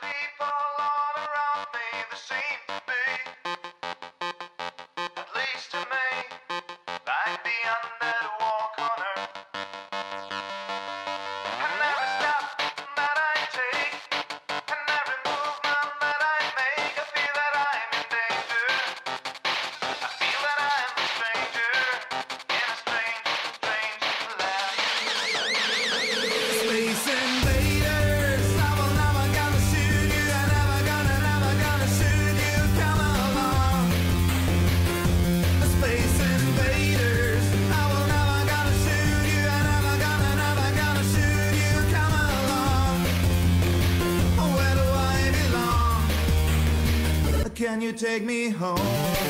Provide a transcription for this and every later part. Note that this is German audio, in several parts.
people all around me the same take me home.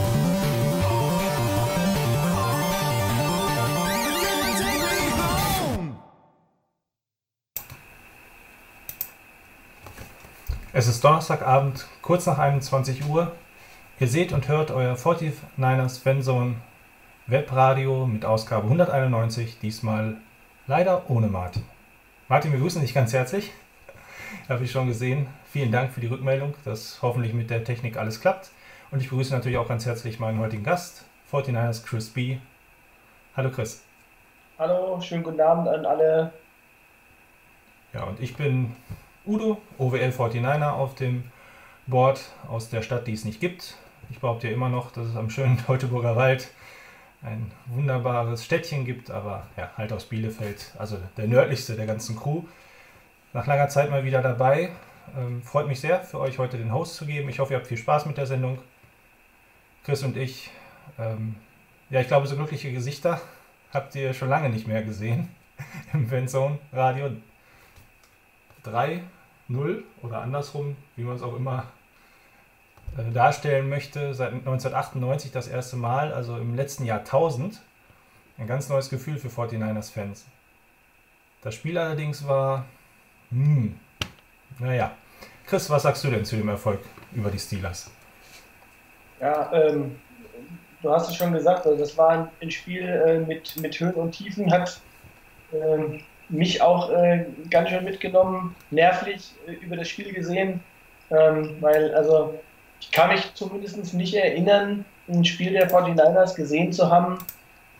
Es ist Donnerstagabend, kurz nach 21 Uhr. Ihr seht und hört euer 49ers Fanzone Webradio mit Ausgabe 191, diesmal leider ohne Martin. Martin, wir grüßen dich ganz herzlich. Habe ich schon gesehen. Vielen Dank für die Rückmeldung, dass hoffentlich mit der Technik alles klappt. Und ich begrüße natürlich auch ganz herzlich meinen heutigen Gast, 49ers Chris B. Hallo Chris. Hallo, schönen guten Abend an alle. Ja, und ich bin Udo, OWL 49er auf dem Board aus der Stadt, die es nicht gibt. Ich behaupte ja immer noch, dass es am schönen Teutoburger Wald ein wunderbares Städtchen gibt, aber ja, halt aus Bielefeld, also der nördlichste der ganzen Crew. Nach langer Zeit mal wieder dabei. Ähm, freut mich sehr, für euch heute den Host zu geben. Ich hoffe, ihr habt viel Spaß mit der Sendung. Chris und ich, ähm, ja, ich glaube, so glückliche Gesichter habt ihr schon lange nicht mehr gesehen im Fanzone Radio. 3-0 oder andersrum, wie man es auch immer äh, darstellen möchte, seit 1998 das erste Mal, also im letzten Jahrtausend. Ein ganz neues Gefühl für 49ers-Fans. Das Spiel allerdings war, hm, naja. Chris, was sagst du denn zu dem Erfolg über die Steelers? Ja, ähm, du hast es schon gesagt, also das war ein Spiel äh, mit, mit Höhen und Tiefen, hat ähm, mich auch äh, ganz schön mitgenommen, nervlich äh, über das Spiel gesehen, ähm, weil also ich kann mich zumindest nicht erinnern, ein Spiel der 49ers gesehen zu haben,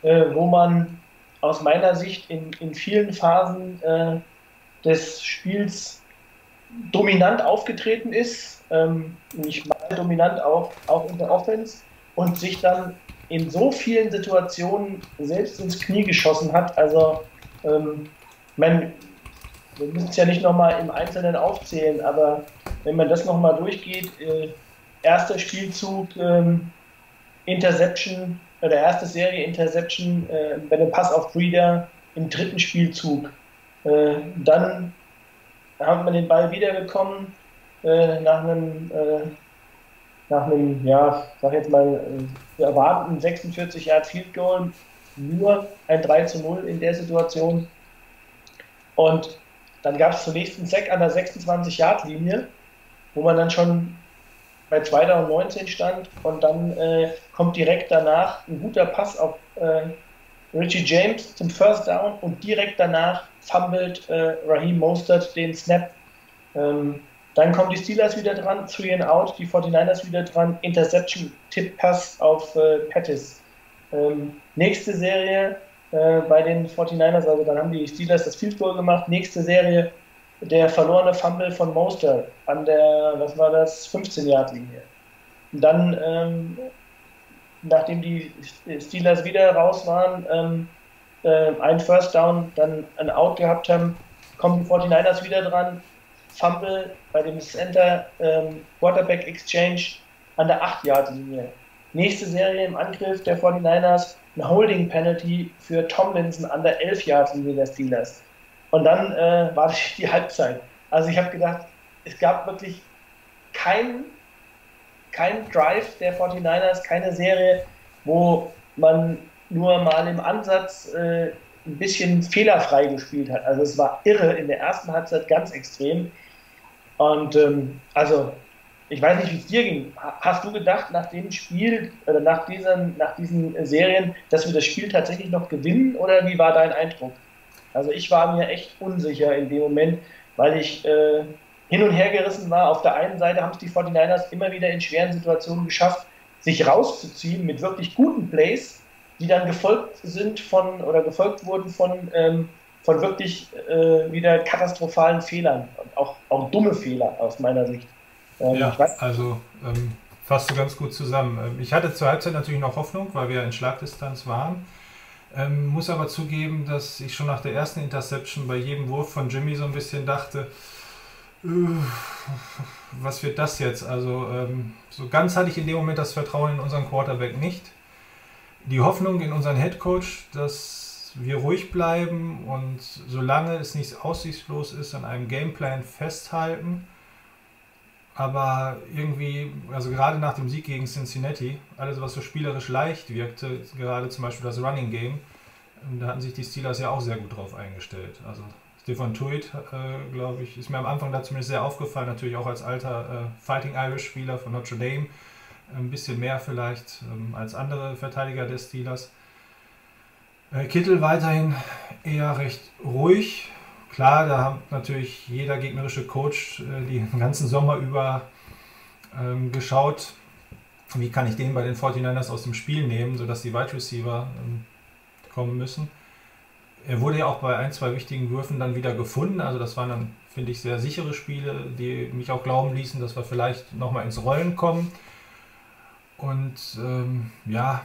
äh, wo man aus meiner Sicht in, in vielen Phasen äh, des Spiels dominant aufgetreten ist, ähm, nicht mal dominant auch, auch in der Offense und sich dann in so vielen Situationen selbst ins Knie geschossen hat. Also, ähm, man, wir müssen es ja nicht nochmal im Einzelnen aufzählen, aber wenn man das nochmal durchgeht, äh, erster Spielzug, ähm, Interception, oder erste Serie Interception äh, bei dem Pass auf Breeder im dritten Spielzug. Äh, dann hat man den Ball wiederbekommen äh, nach einem, äh, nach einem, ja, sag jetzt mal, äh, erwarteten 46 Yard Field Goal, nur ein 3 zu 0 in der Situation. Und dann gab es zunächst einen Sack an der 26 Yard Linie, wo man dann schon bei 2019 stand und dann äh, kommt direkt danach ein guter Pass auf äh, Richie James zum First Down und direkt danach fummelt äh, Raheem Mostert den Snap. Ähm, dann kommen die Steelers wieder dran, Three and Out, die 49ers wieder dran, Interception, Tip-Pass auf äh, Pettis. Ähm, nächste Serie äh, bei den 49ers, also dann haben die Steelers das Field Goal gemacht. Nächste Serie der verlorene Fumble von Moster an der, was war das, 15-Yard-Linie. Und dann, ähm, nachdem die Steelers wieder raus waren, ähm, äh, ein First Down, dann ein Out gehabt haben, kommen die 49ers wieder dran, Fumble bei dem Center ähm, Quarterback Exchange an der 8-Yard-Linie. Nächste Serie im Angriff der 49ers, eine Holding Penalty für Tomlinson an der 11-Yard-Linie der Steelers. Und dann äh, war die Halbzeit. Also ich habe gedacht, es gab wirklich keinen kein Drive der 49ers, keine Serie, wo man nur mal im Ansatz äh, ein bisschen fehlerfrei gespielt hat. Also es war irre in der ersten Halbzeit ganz extrem. Und ähm, also ich weiß nicht, wie es dir ging. Hast du gedacht nach dem Spiel oder nach diesen, nach diesen Serien, dass wir das Spiel tatsächlich noch gewinnen oder wie war dein Eindruck? Also ich war mir echt unsicher in dem Moment, weil ich äh, hin und her gerissen war. Auf der einen Seite haben es die 49ers immer wieder in schweren Situationen geschafft, sich rauszuziehen mit wirklich guten Plays, die dann gefolgt sind von oder gefolgt wurden von, ähm, von wirklich äh, wieder katastrophalen Fehlern. Auch, auch dumme Fehler aus meiner Sicht. Ähm, ja, also ähm, fasst du ganz gut zusammen. Ähm, ich hatte zur Halbzeit natürlich noch Hoffnung, weil wir in Schlagdistanz waren. Ähm, muss aber zugeben, dass ich schon nach der ersten Interception bei jedem Wurf von Jimmy so ein bisschen dachte, was wird das jetzt? Also ähm, so ganz hatte ich in dem Moment das Vertrauen in unseren Quarterback nicht. Die Hoffnung in unseren Head Coach, dass wir ruhig bleiben und solange es nicht aussichtslos ist, an einem Gameplan festhalten aber irgendwie, also gerade nach dem Sieg gegen Cincinnati, alles was so spielerisch leicht wirkte, gerade zum Beispiel das Running Game, da hatten sich die Steelers ja auch sehr gut drauf eingestellt. Also Stefan Tuit, äh, glaube ich, ist mir am Anfang da zumindest sehr aufgefallen, natürlich auch als alter äh, Fighting Irish Spieler von Notre Dame, ein bisschen mehr vielleicht ähm, als andere Verteidiger des Steelers. Äh, Kittel weiterhin eher recht ruhig, Klar, da hat natürlich jeder gegnerische Coach äh, den ganzen Sommer über ähm, geschaut, wie kann ich den bei den 49ers aus dem Spiel nehmen, sodass die Wide Receiver ähm, kommen müssen. Er wurde ja auch bei ein, zwei wichtigen Würfen dann wieder gefunden. Also das waren dann, finde ich, sehr sichere Spiele, die mich auch glauben ließen, dass wir vielleicht nochmal ins Rollen kommen. Und ähm, ja,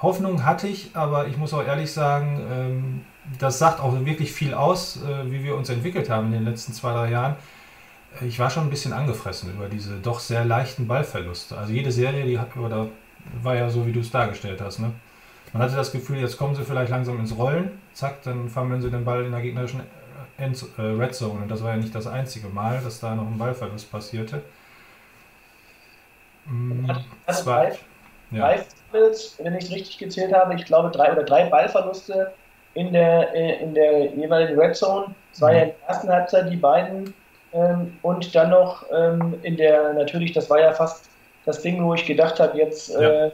Hoffnung hatte ich, aber ich muss auch ehrlich sagen, ähm, das sagt auch wirklich viel aus, äh, wie wir uns entwickelt haben in den letzten zwei, drei Jahren. Äh, ich war schon ein bisschen angefressen über diese doch sehr leichten Ballverluste. Also jede Serie, die hat, oder war ja so, wie du es dargestellt hast. Ne? Man hatte das Gefühl, jetzt kommen sie vielleicht langsam ins Rollen, zack, dann fangen sie den Ball in der gegnerischen End äh, Red Zone. Und das war ja nicht das einzige Mal, dass da noch ein Ballverlust passierte. Mhm. Zwei. Ja. Drei Fumbles, wenn ich es richtig gezählt habe, ich glaube drei oder drei Ballverluste in der, äh, in der jeweiligen Red Zone. Es war ja in der ersten Halbzeit die beiden ähm, und dann noch ähm, in der, natürlich, das war ja fast das Ding, wo ich gedacht habe, jetzt, äh,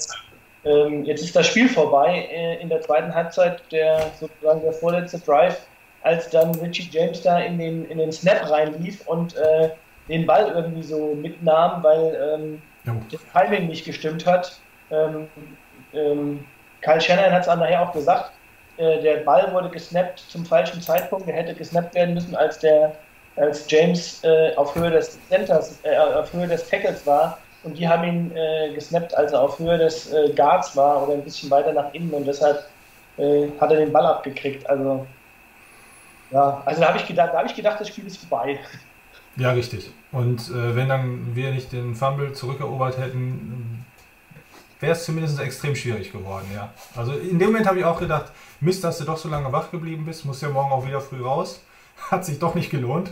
ähm, jetzt ist das Spiel vorbei äh, in der zweiten Halbzeit, der sozusagen der vorletzte Drive, als dann Richie James da in den, in den Snap reinlief und äh, den Ball irgendwie so mitnahm, weil ähm, das Timing nicht gestimmt hat. Ähm, ähm, Kyle Shannon hat es nachher auch gesagt, der Ball wurde gesnappt zum falschen Zeitpunkt. Er hätte gesnappt werden müssen, als der als James äh, auf Höhe des Centers, äh, auf Höhe des Tackles war. Und die haben ihn äh, gesnappt, als er auf Höhe des äh, Guards war oder ein bisschen weiter nach innen und deshalb äh, hat er den Ball abgekriegt. Also ja, also da habe ich gedacht, da habe ich gedacht, das Spiel ist vorbei. Ja, richtig. Und äh, wenn dann wir nicht den Fumble zurückerobert hätten, wäre es zumindest extrem schwierig geworden, ja. Also in dem Moment habe ich auch gedacht, Mist, dass du doch so lange wach geblieben bist, musst ja morgen auch wieder früh raus. Hat sich doch nicht gelohnt.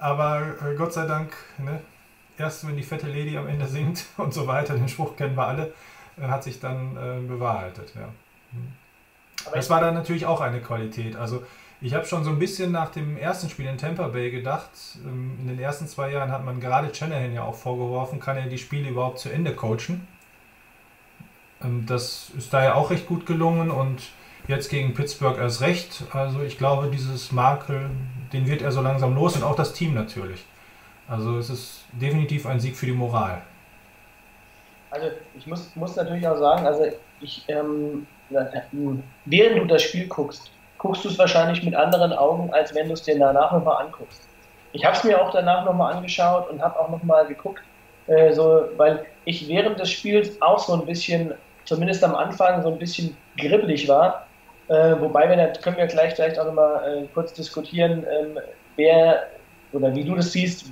Aber äh, Gott sei Dank, ne, erst wenn die fette Lady am Ende singt und so weiter, den Spruch kennen wir alle, äh, hat sich dann äh, bewahrheitet, ja. Hm. Das war dann natürlich auch eine Qualität. Also ich habe schon so ein bisschen nach dem ersten Spiel in Tampa Bay gedacht, ähm, in den ersten zwei Jahren hat man gerade Shanahan ja auch vorgeworfen, kann er die Spiele überhaupt zu Ende coachen. Ähm, das ist da ja auch recht gut gelungen und jetzt gegen Pittsburgh erst recht. Also ich glaube, dieses Makel, den wird er so langsam los und auch das Team natürlich. Also es ist definitiv ein Sieg für die Moral. Also ich muss, muss natürlich auch sagen, also ich, ähm, während du das Spiel guckst, guckst du es wahrscheinlich mit anderen Augen, als wenn du es dir danach nochmal anguckst. Ich habe es mir auch danach nochmal angeschaut und habe auch nochmal geguckt, äh, so, weil ich während des Spiels auch so ein bisschen, zumindest am Anfang, so ein bisschen gribbelig war. Äh, wobei wir, da können wir gleich vielleicht auch nochmal äh, kurz diskutieren, ähm, wer oder wie du das siehst,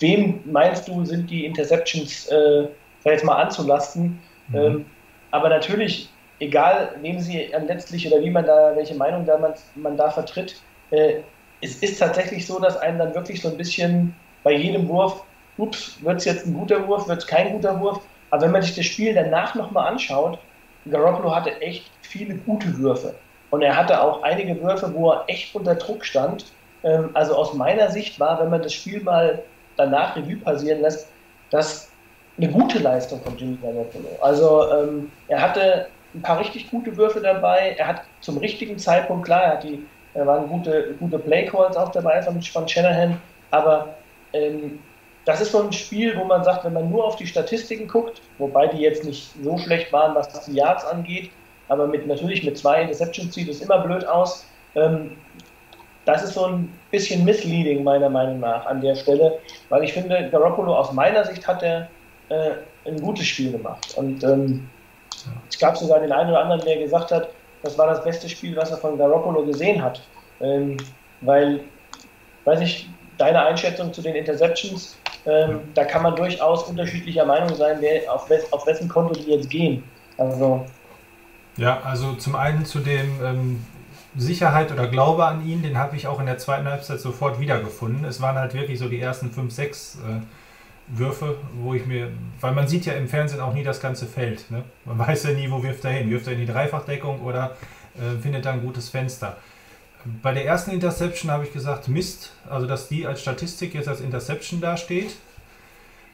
wem meinst du, sind die Interceptions äh, jetzt mal anzulasten? Mhm. Ähm, aber natürlich egal wem sie letztlich oder wie man da, welche Meinung da man, man da vertritt, äh, es ist tatsächlich so, dass einem dann wirklich so ein bisschen bei jedem Wurf, ups, wird es jetzt ein guter Wurf, wird es kein guter Wurf, aber wenn man sich das Spiel danach nochmal anschaut, Garoppolo hatte echt viele gute Würfe. Und er hatte auch einige Würfe, wo er echt unter Druck stand. Ähm, also aus meiner Sicht war, wenn man das Spiel mal danach Revue passieren lässt, das eine gute Leistung von Jimmy Garoppolo. Also ähm, er hatte ein paar richtig gute Würfe dabei. Er hat zum richtigen Zeitpunkt, klar, er, hat die, er waren gute, gute Play-Calls auch dabei von, von Shanahan, aber ähm, das ist so ein Spiel, wo man sagt, wenn man nur auf die Statistiken guckt, wobei die jetzt nicht so schlecht waren, was die Yards angeht, aber mit, natürlich mit zwei Interceptions sieht es immer blöd aus. Ähm, das ist so ein bisschen misleading, meiner Meinung nach, an der Stelle, weil ich finde, Garoppolo aus meiner Sicht hat er äh, ein gutes Spiel gemacht. Und ähm, es gab sogar den einen oder anderen, der gesagt hat, das war das beste Spiel, was er von Garoppolo gesehen hat. Ähm, weil, weiß ich, deine Einschätzung zu den Interceptions, ähm, da kann man durchaus unterschiedlicher Meinung sein, wer, auf, wes, auf wessen Konto die jetzt gehen. Also. Ja, also zum einen zu dem ähm, Sicherheit oder Glaube an ihn, den habe ich auch in der zweiten Halbzeit sofort wiedergefunden. Es waren halt wirklich so die ersten 5, 6 äh, Würfe, wo ich mir, weil man sieht ja im Fernsehen auch nie das ganze Feld. Ne? Man weiß ja nie, wo wirft er hin. Wirft er in die Dreifachdeckung oder äh, findet er ein gutes Fenster. Bei der ersten Interception habe ich gesagt, Mist, also dass die als Statistik jetzt als Interception dasteht.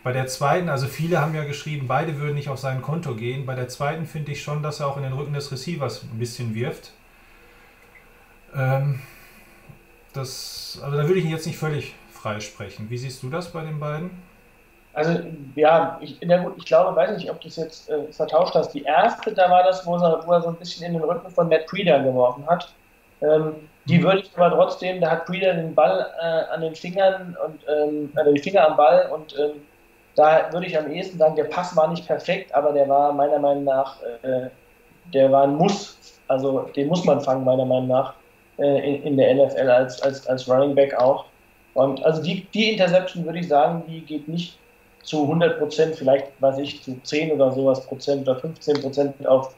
Bei der zweiten, also viele haben ja geschrieben, beide würden nicht auf sein Konto gehen. Bei der zweiten finde ich schon, dass er auch in den Rücken des Receivers ein bisschen wirft. Ähm, das, also da würde ich ihn jetzt nicht völlig freisprechen. Wie siehst du das bei den beiden? Also ja, ich, ja ich glaube, weiß nicht, ob du es jetzt äh, vertauscht hast. Die erste, da war das, wo er, wo er so ein bisschen in den Rücken von Matt Breeder geworfen hat. Ähm, die mhm. würde ich aber trotzdem, da hat Breeder den Ball äh, an den Fingern und ähm, also die Finger am Ball und ähm, da würde ich am ehesten sagen, der Pass war nicht perfekt, aber der war meiner Meinung nach, äh, der war ein Muss, also den muss man fangen, meiner Meinung nach, äh, in, in, der NFL als, als, als Running Back auch. Und also die, die Interception würde ich sagen, die geht nicht zu 100 Prozent, vielleicht, weiß ich, zu 10 oder sowas Prozent oder 15 Prozent auf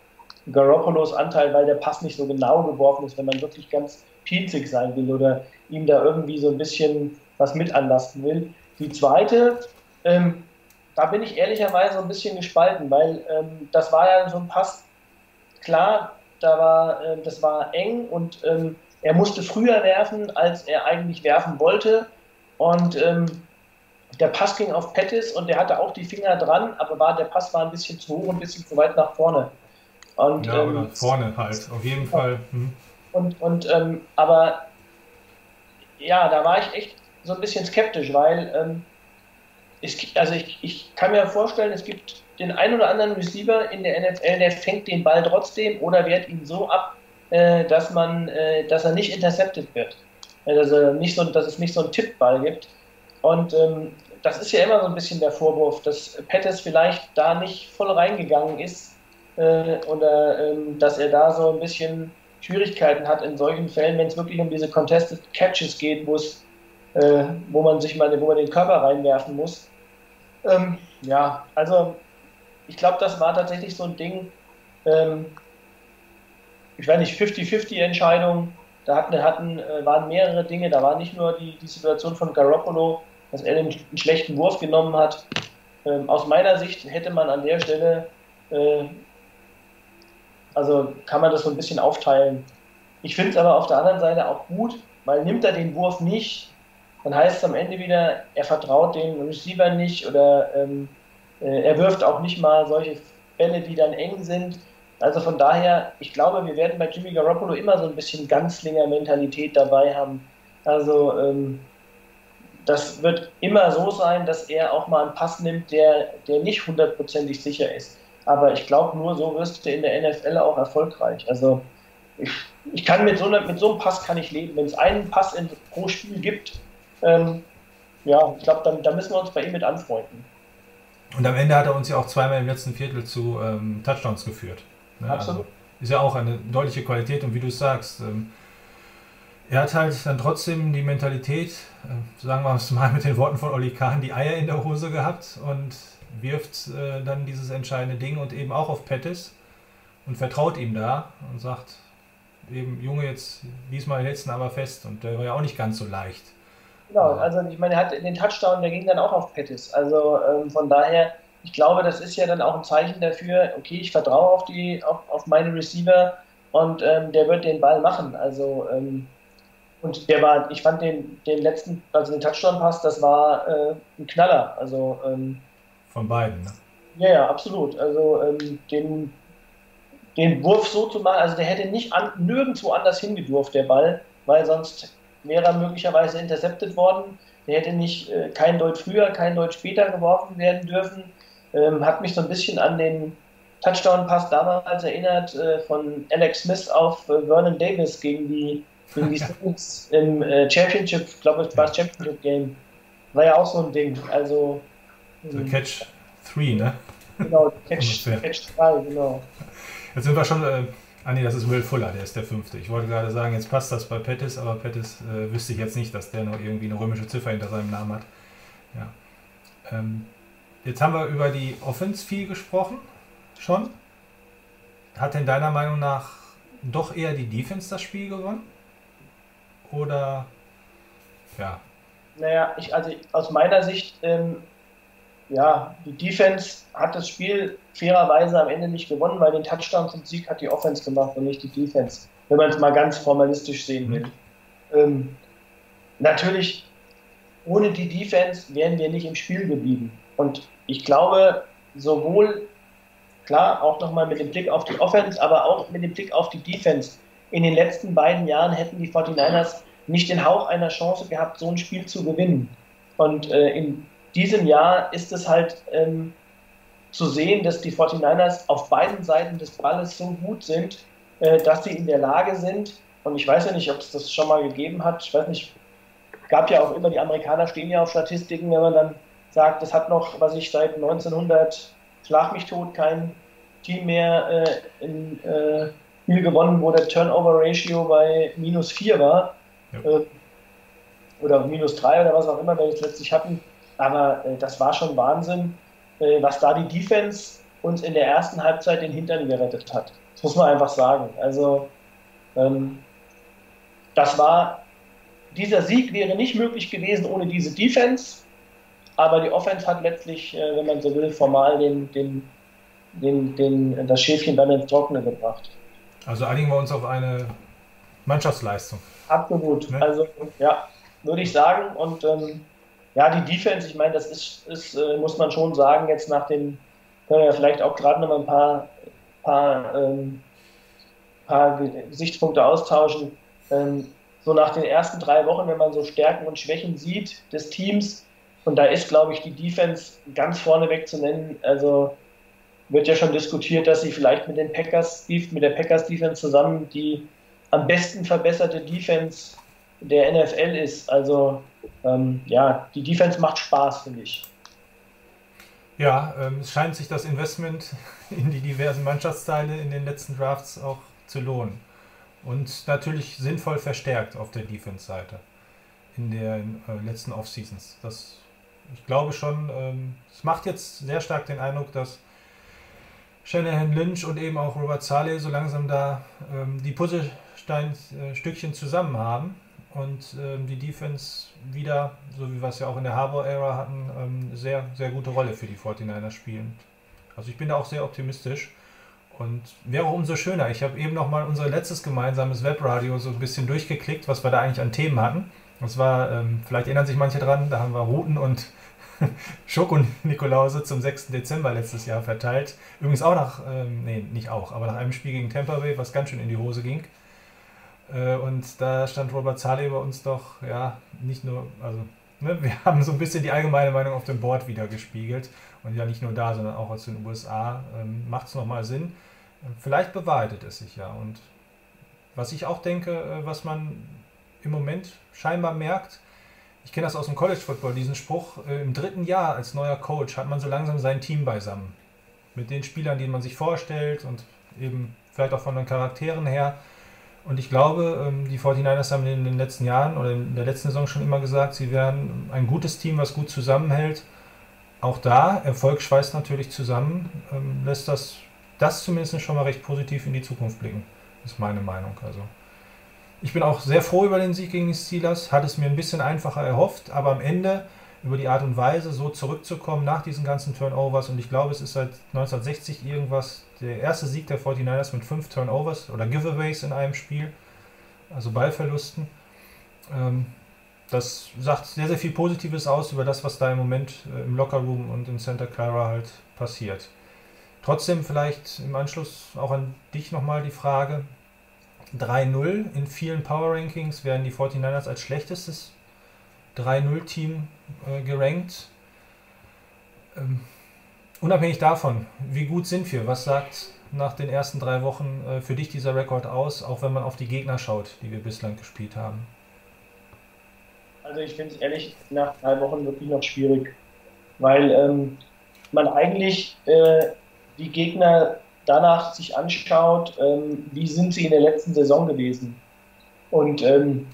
Garoppolos Anteil, weil der Pass nicht so genau geworfen ist, wenn man wirklich ganz pinzig sein will oder ihm da irgendwie so ein bisschen was mit anlasten will. Die zweite, ähm, da bin ich ehrlicherweise ein bisschen gespalten, weil ähm, das war ja so ein Pass, klar, da war, äh, das war eng und ähm, er musste früher werfen, als er eigentlich werfen wollte. Und ähm, der Pass ging auf Pettis und der hatte auch die Finger dran, aber war, der Pass war ein bisschen zu hoch und ein bisschen zu weit nach vorne. Und, ja, ähm, oder vorne halt, auf jeden Fall. Hm. Und, und ähm, aber ja, da war ich echt so ein bisschen skeptisch, weil ähm, ich, also ich, ich kann mir vorstellen, es gibt den einen oder anderen Receiver in der NFL, der fängt den Ball trotzdem oder wehrt ihn so ab, äh, dass man, äh, dass er nicht intercepted wird. Also nicht so, dass es nicht so einen Tippball gibt. Und ähm, das ist ja immer so ein bisschen der Vorwurf, dass Pettis vielleicht da nicht voll reingegangen ist äh, oder ähm, dass er da so ein bisschen Schwierigkeiten hat in solchen Fällen, wenn es wirklich um diese Contested Catches geht, wo äh, wo man sich mal, wo man den Körper reinwerfen muss. Ähm, ja, also ich glaube, das war tatsächlich so ein Ding. Ähm, ich weiß nicht, 50-50 Entscheidung. Da hatten, hatten, äh, waren mehrere Dinge. Da war nicht nur die, die Situation von Garoppolo, dass er den, einen schlechten Wurf genommen hat. Ähm, aus meiner Sicht hätte man an der Stelle äh, also kann man das so ein bisschen aufteilen. Ich finde es aber auf der anderen Seite auch gut, weil nimmt er den Wurf nicht, dann heißt es am Ende wieder, er vertraut dem Receiver nicht oder ähm, äh, er wirft auch nicht mal solche Bälle, die dann eng sind. Also von daher, ich glaube, wir werden bei Jimmy Garoppolo immer so ein bisschen Ganzlinger-Mentalität dabei haben. Also ähm, das wird immer so sein, dass er auch mal einen Pass nimmt, der, der nicht hundertprozentig sicher ist. Aber ich glaube, nur so wirst du in der NFL auch erfolgreich. Also ich, ich kann mit so, einer, mit so einem Pass kann ich leben. Wenn es einen Pass in, pro Spiel gibt, ähm, ja, ich glaube, dann, dann müssen wir uns bei ihm mit anfreunden. Und am Ende hat er uns ja auch zweimal im letzten Viertel zu ähm, Touchdowns geführt. Ne? Absolut. Also ist ja auch eine deutliche Qualität und wie du sagst, ähm, er hat halt dann trotzdem die Mentalität, äh, sagen wir es mal mit den Worten von Oli Kahn, die Eier in der Hose gehabt und wirft äh, dann dieses entscheidende Ding und eben auch auf Pettis und vertraut ihm da und sagt eben, Junge, jetzt diesmal letzten aber fest und der war ja auch nicht ganz so leicht. Genau, also ich meine, er hat den Touchdown, der ging dann auch auf Pettis. Also ähm, von daher, ich glaube, das ist ja dann auch ein Zeichen dafür, okay, ich vertraue auf die, auf, auf meine Receiver und ähm, der wird den Ball machen. Also ähm, und der war, ich fand den, den letzten, also den Touchdown-Pass, das war äh, ein Knaller. Also ähm, Von beiden, ne? Ja, ja, absolut. Also ähm, den, den Wurf so zu machen, also der hätte nicht an, nirgendwo anders hingedurft, der Ball, weil sonst wäre er möglicherweise intercepted worden. Der hätte nicht äh, kein Deut früher, kein Deut später geworfen werden dürfen. Ähm, hat mich so ein bisschen an den Touchdown-Pass damals erinnert äh, von Alex Smith auf äh, Vernon Davis gegen die, gegen die Saints im äh, Championship, ich glaube, es war das Championship-Game. War ja auch so ein Ding. Also So ähm, Catch 3, ne? Genau, Catch, Ungefähr. Catch 3, genau. Jetzt sind wir schon, äh, ah nee, das ist Will Fuller, der ist der fünfte. Ich wollte gerade sagen, jetzt passt das bei Pettis, aber Pettis äh, wüsste ich jetzt nicht, dass der noch irgendwie eine römische Ziffer hinter seinem Namen hat. Ja. Ähm, jetzt haben wir über die Offense viel gesprochen, schon. Hat denn deiner Meinung nach doch eher die Defense das Spiel gewonnen? Oder, ja, Naja, ich, also aus meiner Sicht, ähm, ja, die Defense hat das Spiel fairerweise am Ende nicht gewonnen, weil den Touchdown zum Sieg hat die Offense gemacht und nicht die Defense, wenn man es mal ganz formalistisch sehen will. Ähm, natürlich, ohne die Defense wären wir nicht im Spiel geblieben. Und ich glaube, sowohl, klar, auch nochmal mit dem Blick auf die Offense, aber auch mit dem Blick auf die Defense. In den letzten beiden Jahren hätten die 49ers nicht den Hauch einer Chance gehabt, so ein Spiel zu gewinnen. Und äh, in diesem Jahr ist es halt ähm, zu sehen, dass die 49ers auf beiden Seiten des Balles so gut sind, äh, dass sie in der Lage sind, und ich weiß ja nicht, ob es das schon mal gegeben hat, ich weiß nicht, gab ja auch immer, die Amerikaner stehen ja auf Statistiken, wenn man dann sagt, es hat noch, was ich seit 1900, schlag mich tot, kein Team mehr äh, in äh, Spiel gewonnen, wo der Turnover-Ratio bei minus 4 war. Ja. Äh, oder minus 3 oder was auch immer wir jetzt letztlich hatten. Aber äh, das war schon Wahnsinn, äh, was da die Defense uns in der ersten Halbzeit den Hintern gerettet hat. Das muss man einfach sagen. Also, ähm, das war, dieser Sieg wäre nicht möglich gewesen ohne diese Defense. Aber die Offense hat letztlich, äh, wenn man so will, formal den, den, den, den, das Schäfchen dann ins Trockene gebracht. also einigen wir uns auf eine Mannschaftsleistung. Absolut. Ne? Also, ja, würde ich sagen. Und ähm, ja, die Defense, ich meine, das ist, ist äh, muss man schon sagen, jetzt nach dem, können wir ja vielleicht auch gerade noch mal ein paar, paar, ähm, paar Gesichtspunkte austauschen. Ähm, so nach den ersten drei Wochen, wenn man so Stärken und Schwächen sieht des Teams, Und da ist, glaube ich, die Defense ganz vorneweg zu nennen. Also wird ja schon diskutiert, dass sie vielleicht mit den Packers, mit der Packers Defense zusammen die am besten verbesserte Defense der NFL ist. Also ähm, ja, die Defense macht Spaß, finde ich. Ja, ähm, es scheint sich das Investment in die diversen Mannschaftsteile in den letzten Drafts auch zu lohnen. Und natürlich sinnvoll verstärkt auf der Defense-Seite in den äh, letzten Off-Seasons. Das, ich glaube schon, ähm, es macht jetzt sehr stark den Eindruck, dass Shanahan Lynch und eben auch Robert Saleh so langsam da ähm, die Puzzlesteinstückchen zusammen haben und ähm, die Defense wieder, so wie wir es ja auch in der Harbour-Ära hatten, ähm, sehr, sehr gute Rolle für die 49ers spielen. Also ich bin da auch sehr optimistisch und wäre umso schöner. Ich habe eben noch mal unser letztes gemeinsames Webradio so ein bisschen durchgeklickt, was wir da eigentlich an Themen hatten. Das war, ähm, vielleicht erinnern sich manche dran, da haben wir Routen und Schoko-Nikolause zum 6. Dezember letztes Jahr verteilt. Übrigens auch nach, ähm, nee, nicht auch, aber nach einem Spiel gegen Tampa Bay, was ganz schön in die Hose ging. Äh, und da stand Robert Zahle bei uns doch, ja, nicht nur, also, ne, wir haben so ein bisschen die allgemeine Meinung auf dem Board wieder gespiegelt. Und ja, nicht nur da, sondern auch aus den USA. Ähm, Macht es nochmal Sinn. Vielleicht bewahrheitet es sich ja. Und was ich auch denke, äh, was man im Moment scheinbar merkt, ich kenne das aus dem College Football, diesen Spruch, äh, im dritten Jahr als neuer Coach hat man so langsam sein Team beisammen. Mit den Spielern, die man sich vorstellt und eben vielleicht auch von den Charakteren her. Und ich glaube, ähm, die 49ers haben in den letzten Jahren oder in der letzten Saison schon immer gesagt, sie wären ein gutes Team, was gut zusammenhält. Auch da, Erfolg schweißt natürlich zusammen, ähm, lässt das, das zumindest schon mal recht positiv in die Zukunft blicken. ist meine Meinung. Also. Ich bin auch sehr froh über den Sieg gegen die Steelers, hatte es mir ein bisschen einfacher erhofft, aber am Ende über die Art und Weise so zurückzukommen nach diesen ganzen Turnovers und ich glaube, es ist seit 1960 irgendwas der erste Sieg der 49ers mit fünf Turnovers oder Giveaways in einem Spiel, also Ballverlusten. Ähm, das sagt sehr, sehr viel Positives aus über das, was da im Moment äh, im Lockerroom und in Santa Clara halt passiert. Trotzdem vielleicht im Anschluss auch an dich nochmal die Frage, 3-0. In vielen Power Rankings werden die 49ers als schlechtestes 3-0-Team äh, gerankt. Ähm, unabhängig davon, wie gut sind wir? Was sagt nach den ersten drei Wochen äh, für dich dieser Rekord aus, auch wenn man auf die Gegner schaut, die wir bislang gespielt haben? Also ich finde es ehrlich nach drei Wochen wirklich noch schwierig, weil ähm, man eigentlich äh, die Gegner danach sich anschaut, ähm, wie sind sie in der letzten Saison gewesen. Und ähm,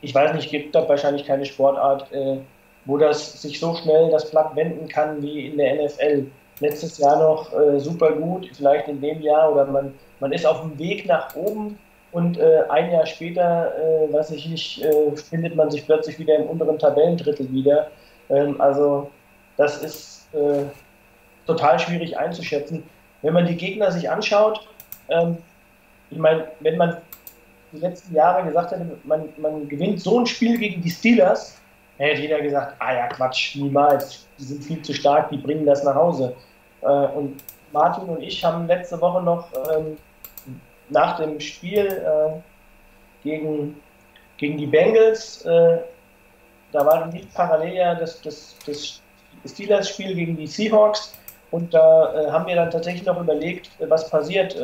ich weiß nicht, gibt da wahrscheinlich keine Sportart, äh, wo das sich so schnell das Blatt wenden kann wie in der NFL. Letztes Jahr noch äh, super gut, vielleicht in dem Jahr oder man, man ist auf dem Weg nach oben und äh, ein Jahr später, äh, weiß ich nicht, äh, findet man sich plötzlich wieder im unteren Tabellendrittel wieder. Ähm, also das ist äh, total schwierig einzuschätzen wenn man die Gegner sich anschaut, ähm, ich meine, wenn man die letzten Jahre gesagt hätte, man, man gewinnt so ein Spiel gegen die Steelers, hätte jeder gesagt, ah ja, Quatsch, niemals, die sind viel zu stark, die bringen das nach Hause. Äh, und Martin und ich haben letzte Woche noch ähm, nach dem Spiel äh, gegen, gegen die Bengals, äh, da war nicht parallel ja das, das, das Steelers-Spiel gegen die Seahawks, und da haben wir dann tatsächlich noch überlegt, was passiert.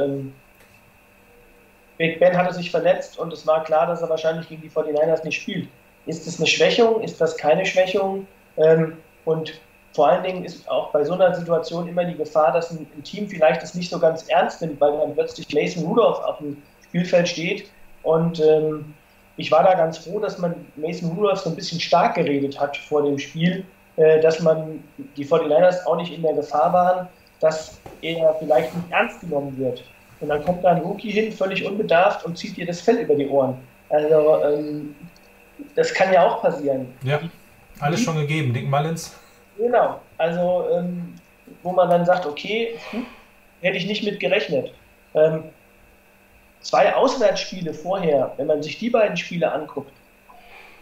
Big Ben hatte sich verletzt und es war klar, dass er wahrscheinlich gegen die 49ers nicht spielt. Ist das eine Schwächung? Ist das keine Schwächung? Ähm, und vor allen Dingen ist auch bei so einer Situation immer die Gefahr, dass ein, ein Team vielleicht das nicht so ganz ernst nimmt, weil dann plötzlich Mason Rudolph auf dem Spielfeld steht. Und ähm, ich war da ganz froh, dass man Mason Rudolph so ein bisschen stark geredet hat vor dem Spiel, äh, dass man die 49ers auch nicht in der Gefahr waren, dass er vielleicht nicht ernst genommen wird. Und dann kommt da ein Rookie hin, völlig unbedarft und zieht dir das Fell über die Ohren. Also ähm, das kann ja auch passieren. Ja, alles schon gegeben, Dick Mullins. Genau, also ähm, wo man dann sagt, okay, hm, hätte ich nicht mit gerechnet. Ähm, zwei Auswärtsspiele vorher, wenn man sich die beiden Spiele anguckt,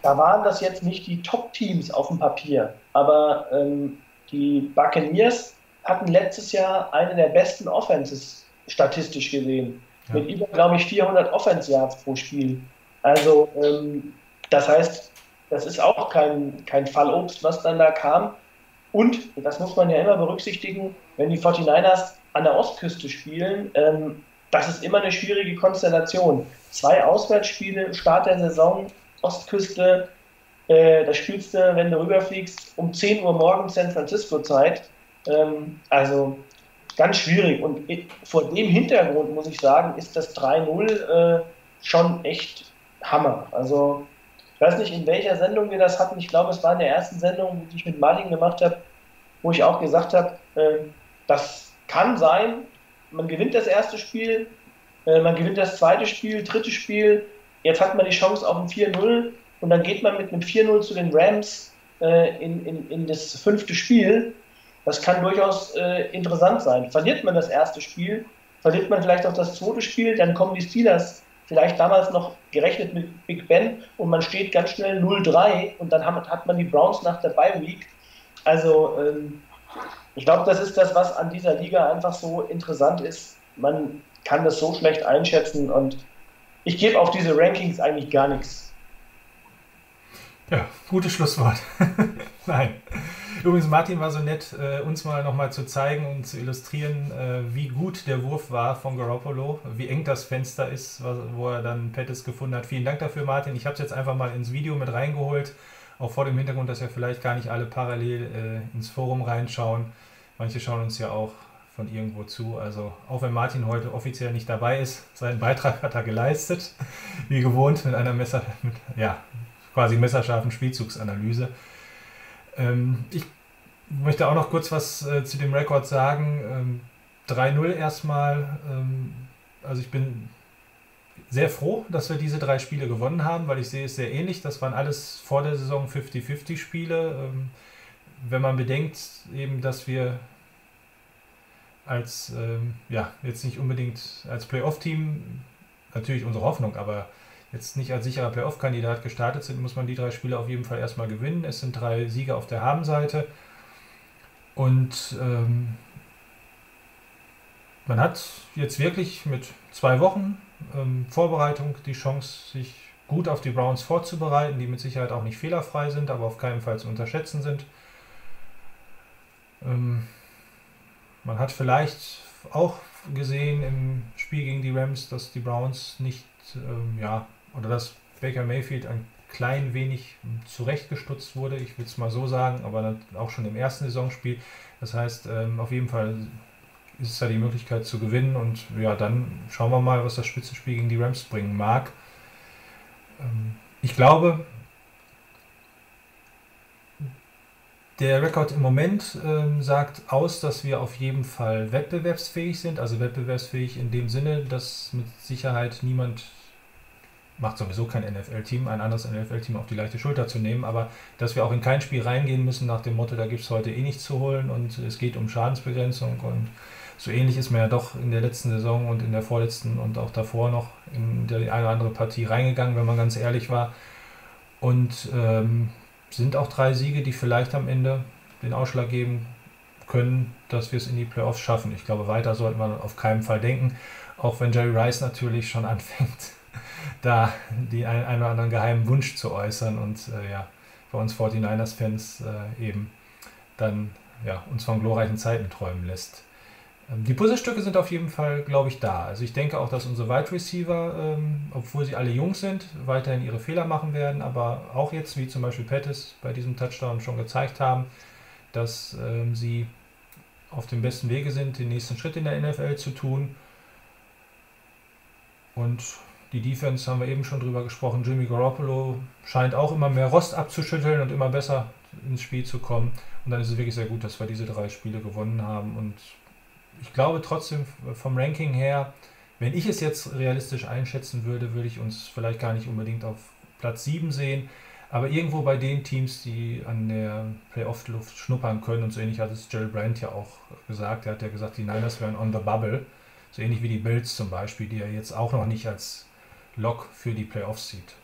da waren das jetzt nicht die Top-Teams auf dem Papier, aber ähm, die Buccaneers hatten letztes Jahr eine der besten Offenses statistisch gesehen. Ja. Mit über, glaube ich, 400 Offense-Yards pro Spiel. Also, ähm, das heißt, das ist auch kein, kein Fallobst, was dann da kam. Und, das muss man ja immer berücksichtigen, wenn die 49ers an der Ostküste spielen, ähm, das ist immer eine schwierige Konstellation. Zwei Auswärtsspiele, Start der Saison, Ostküste, äh, da spielst du, wenn du rüberfliegst, um 10 Uhr morgens San Francisco Zeit. Ähm, also ganz schwierig. Und vor dem Hintergrund muss ich sagen, ist das 3-0 äh, schon echt Hammer. Also ich weiß nicht, in welcher Sendung wir das hatten. Ich glaube, es war in der ersten Sendung, die ich mit Martin gemacht habe, wo ich auch gesagt habe, äh, das kann sein, man gewinnt das erste Spiel, äh, man gewinnt das zweite Spiel, dritte Spiel, jetzt hat man die Chance auf ein 4-0 und dann geht man mit einem 4-0 zu den Rams äh, in, in, in das fünfte Spiel. Das kann durchaus äh, interessant sein. Verliert man das erste Spiel, verliert man vielleicht auch das zweite Spiel, dann kommen die Steelers vielleicht damals noch gerechnet mit Big Ben und man steht ganz schnell 0-3 und dann hat man die Browns nach der Bye Week. Also ähm, ich glaube, das ist das, was an dieser Liga einfach so interessant ist. Man kann das so schlecht einschätzen und ich gebe auf diese Rankings eigentlich gar nichts. Ja, gutes Schlusswort. Nein. Übrigens, Martin war so nett, äh, uns mal nochmal zu zeigen und zu illustrieren, äh, wie gut der Wurf war von Garoppolo, wie eng das Fenster ist, wo er dann Pettis gefunden hat. Vielen Dank dafür, Martin. Ich habe es jetzt einfach mal ins Video mit reingeholt, auch vor dem Hintergrund, dass ja vielleicht gar nicht alle parallel äh, ins Forum reinschauen. Manche schauen uns ja auch von irgendwo zu. Also auch wenn Martin heute offiziell nicht dabei ist, seinen Beitrag hat er geleistet, wie gewohnt mit einer Messer, mit, ja, quasi messerscharfen Spielzugsanalyse. Ähm, ich möchte auch noch kurz was äh, zu dem Rekord sagen. Ähm, 3-0 erstmal. Ähm, also ich bin sehr froh, dass wir diese drei Spiele gewonnen haben, weil ich sehe es sehr ähnlich. Das waren alles vor der Saison 50-50 Spiele. Ähm, wenn man bedenkt eben, dass wir als, ähm, ja, jetzt nicht unbedingt als Playoff-Team, natürlich unsere Hoffnung, aber jetzt nicht als sicherer Playoff-Kandidat gestartet sind, muss man die drei Spiele auf jeden Fall erstmal gewinnen. Es sind drei Sieger auf der Habenseite. Und ähm, man hat jetzt wirklich mit zwei Wochen ähm, Vorbereitung die Chance, sich gut auf die Browns vorzubereiten, die mit Sicherheit auch nicht fehlerfrei sind, aber auf keinen Fall zu unterschätzen sind. Ähm, man hat vielleicht auch gesehen im Spiel gegen die Rams, dass die Browns nicht, ähm, ja, oder dass Baker Mayfield ein klein wenig zurechtgestutzt wurde, ich will es mal so sagen, aber auch schon im ersten Saisonspiel. Das heißt, ähm, auf jeden Fall ist es da die Möglichkeit zu gewinnen und ja, dann schauen wir mal, was das Spitzenspiel gegen die Rams bringen mag. Ähm, ich glaube, Der Rekord im Moment ähm, sagt aus, dass wir auf jeden Fall wettbewerbsfähig sind. Also wettbewerbsfähig in dem Sinne, dass mit Sicherheit niemand macht sowieso kein NFL-Team, ein anderes NFL-Team auf die leichte Schulter zu nehmen, aber dass wir auch in kein Spiel reingehen müssen nach dem Motto, da gibt es heute eh nichts zu holen und es geht um Schadensbegrenzung und so ähnlich ist man ja doch in der letzten Saison und in der vorletzten und auch davor noch in die eine oder andere Partie reingegangen, wenn man ganz ehrlich war. Und ähm, sind auch drei Siege, die vielleicht am Ende den Ausschlag geben können, dass wir es in die Playoffs schaffen. Ich glaube, weiter sollten wir auf keinen Fall denken, auch wenn Jerry Rice natürlich schon anfängt, da die ein, einen oder anderen geheimen Wunsch zu äußern und äh, ja, bei uns 49ers-Fans äh, eben dann ja, uns von glorreichen Zeiten träumen lässt. Ähm, die Puzzlestücke sind auf jeden Fall, glaube ich, da. Also ich denke auch, dass unsere Wide Receiver, ähm, obwohl sie alle jung sind, weiterhin ihre Fehler machen werden, aber auch jetzt, wie zum Beispiel Pettis bei diesem Touchdown schon gezeigt haben, dass ähm, sie auf dem besten Wege sind, den nächsten Schritt in der NFL zu tun. Und die Defense haben wir eben schon drüber gesprochen. Jimmy Garoppolo scheint auch immer mehr Rost abzuschütteln und immer besser ins Spiel zu kommen. Und dann ist es wirklich sehr gut, dass wir diese drei Spiele gewonnen haben und ich glaube trotzdem vom Ranking her, wenn ich es jetzt realistisch einschätzen würde, würde ich uns vielleicht gar nicht unbedingt auf Platz 7 sehen, aber irgendwo bei den Teams, die an der Playoff-Luft schnuppern können, und so ähnlich hat es Jerry Brandt ja auch gesagt, er hat ja gesagt, die Niners wären on the bubble, so ähnlich wie die Bills zum Beispiel, die er jetzt auch noch nicht als Lock für die Playoffs sieht.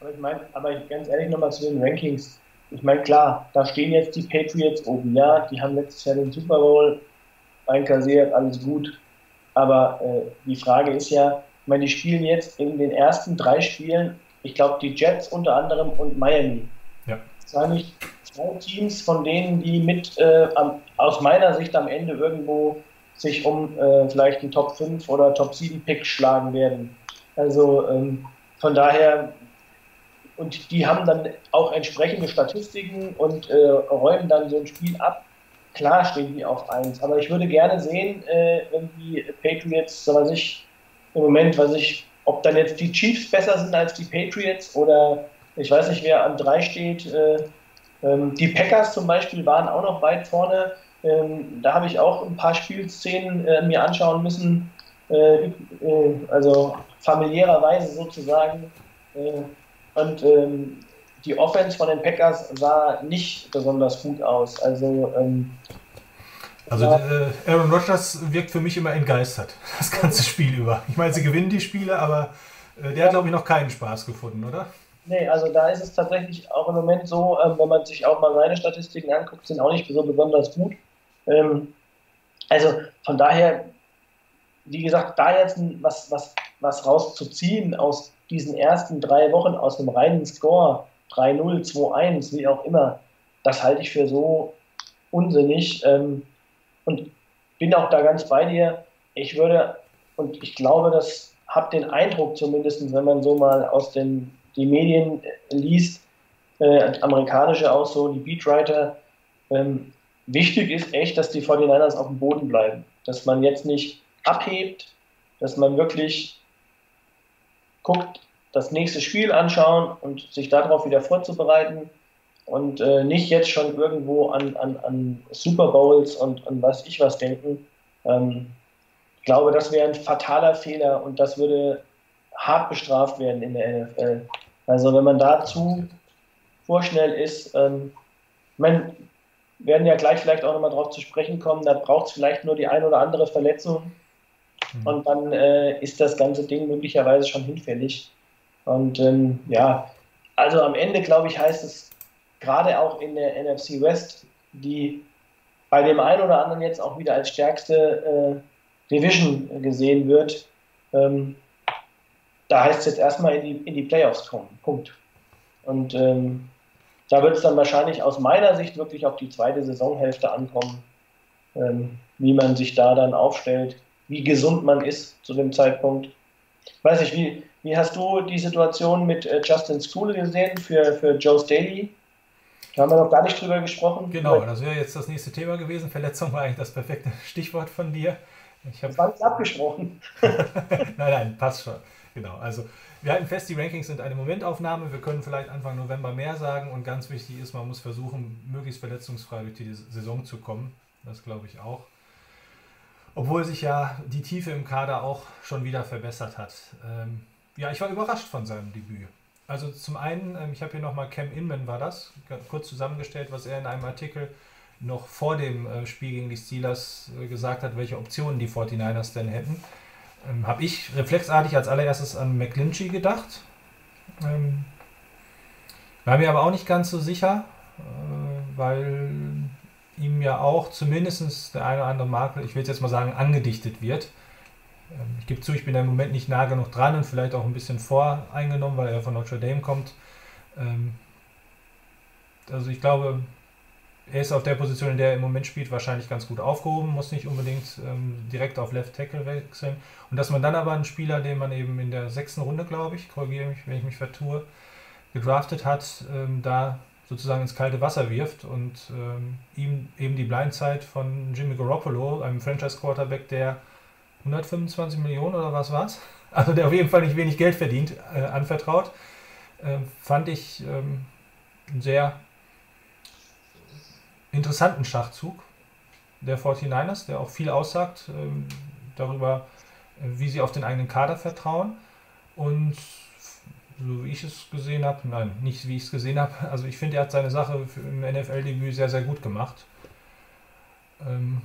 Aber ich meine, aber ganz ehrlich nochmal zu den Rankings. Ich meine, klar, da stehen jetzt die Patriots oben, ja, die haben letztes Jahr den Super Bowl einkassiert, alles gut. Aber äh, die Frage ist ja, ich meine, die spielen jetzt in den ersten drei Spielen ich glaube, die Jets unter anderem und Miami. Ja. Das waren nicht zwei Teams von denen, die mit äh, am, aus meiner Sicht am Ende irgendwo sich um äh, vielleicht einen Top 5 oder Top 7 Pick schlagen werden. Also ähm, von daher, und die haben dann auch entsprechende Statistiken und äh, räumen dann so ein Spiel ab. Klar stehen die auf 1, aber ich würde gerne sehen, äh, wenn die Patriots, so was ich im Moment, was ich, ob dann jetzt die Chiefs besser sind als die Patriots oder ich weiß nicht, wer an 3 steht. Äh, ähm, die Packers zum Beispiel waren auch noch weit vorne. Ähm, da habe ich auch ein paar Spielszenen äh, mir anschauen müssen, äh, äh, also familiärerweise sozusagen. Äh, und ähm, die Offense von den Packers sah nicht besonders gut aus. Also ähm, Also äh, Aaron Rodgers wirkt für mich immer entgeistert, das ganze Spiel über. Ich meine, sie gewinnen die Spiele, aber äh, der hat, glaube ich, noch keinen Spaß gefunden, oder? Nee, also da ist es tatsächlich auch im Moment so, ähm, wenn man sich auch mal seine Statistiken anguckt, sind auch nicht so besonders gut. Ähm, also von daher, wie gesagt, da jetzt was, was, was rauszuziehen aus diesen ersten drei Wochen, aus einem reinen Score, 3-0, 2-1, wie auch immer, das halte ich für so unsinnig. Ähm, und bin auch da ganz bei dir. Ich würde, und ich glaube, das habe den Eindruck zumindest, wenn man so mal aus den die Medien äh, liest, äh, amerikanische auch so, die Beatwriter, ähm, wichtig ist echt, dass die 49ers auf dem Boden bleiben. Dass man jetzt nicht abhebt, dass man wirklich guckt, das nächste Spiel anschauen und sich darauf wieder vorzubereiten und äh, nicht jetzt schon irgendwo an, an, an Super Bowls und an was ich was denken. Ähm, ich glaube, das wäre ein fataler Fehler und das würde hart bestraft werden in der NFL. Also wenn man dazu vorschnell ist, ähm, man werden ja gleich vielleicht auch nochmal drauf zu sprechen kommen, da braucht es vielleicht nur die ein oder andere Verletzung Mhm. und dann äh, ist das ganze Ding möglicherweise schon hinfällig. Und ähm, ja, also am Ende, glaube ich, heißt es gerade auch in der NFC West, die bei dem einen oder anderen jetzt auch wieder als stärkste äh, Division gesehen wird, ähm, da heißt es jetzt erstmal in die, in die Playoffs kommen. Punkt. Und ähm, da wird es dann wahrscheinlich aus meiner Sicht wirklich auf die zweite Saisonhälfte ankommen, ähm, wie man sich da dann aufstellt, wie gesund man ist zu dem Zeitpunkt. Weiß ich, wie, wie hast du die Situation mit äh, Justin Skule gesehen für, für Joe Staley? Da haben wir noch gar nicht drüber gesprochen. Genau, das wäre jetzt das nächste Thema gewesen. Verletzung war eigentlich das perfekte Stichwort von dir. Ich habe Das war nicht abgesprochen. nein, nein, passt schon. Genau. Also wir halten fest, die Rankings sind eine Momentaufnahme. Wir können vielleicht Anfang November mehr sagen und ganz wichtig ist, man muss versuchen, möglichst verletzungsfrei durch die Saison zu kommen. Das glaube ich auch. Obwohl sich ja die Tiefe im Kader auch schon wieder verbessert hat. Ähm, ja, ich war überrascht von seinem Debüt. Also zum einen, ähm, ich habe hier nochmal Cam Inman war das, kurz zusammengestellt, was er in einem Artikel noch vor dem äh, Spiel gegen die Steelers äh, gesagt hat, welche Optionen die 49ers denn hätten. Ähm, habe ich reflexartig als allererstes an McClinchy gedacht. Ähm, war mir aber auch nicht ganz so sicher, äh, weil ihm ja auch zumindest der eine oder andere Makel, ich will jetzt mal sagen, angedichtet wird. Ähm, ich gebe zu, ich bin da im Moment nicht nah genug dran und vielleicht auch ein bisschen voreingenommen, weil er von Notre Dame kommt. Ähm, also ich glaube, er ist auf der Position, in der er im Moment spielt, wahrscheinlich ganz gut aufgehoben, muss nicht unbedingt ähm, direkt auf Left Tackle wechseln. Und dass man dann aber einen Spieler, den man eben in der sechsten Runde, glaube ich, korrigiere mich, wenn ich mich vertue, gedraftet hat, da sozusagen ins kalte Wasser wirft und ähm, ihm eben die Blindzeit von Jimmy Garoppolo, einem Franchise-Quarterback, der 125 Millionen oder was war's? Also der auf jeden Fall nicht wenig Geld verdient, äh, anvertraut. Äh, fand ich ähm, einen sehr interessanten Schachzug der 49ers, der auch viel aussagt ähm, darüber, äh, wie sie auf den eigenen Kader vertrauen. Und so wie ich es gesehen habe, nein, nicht wie ich es gesehen habe, also ich finde, er hat seine Sache im NFL-Debüt sehr, sehr gut gemacht. Ähm,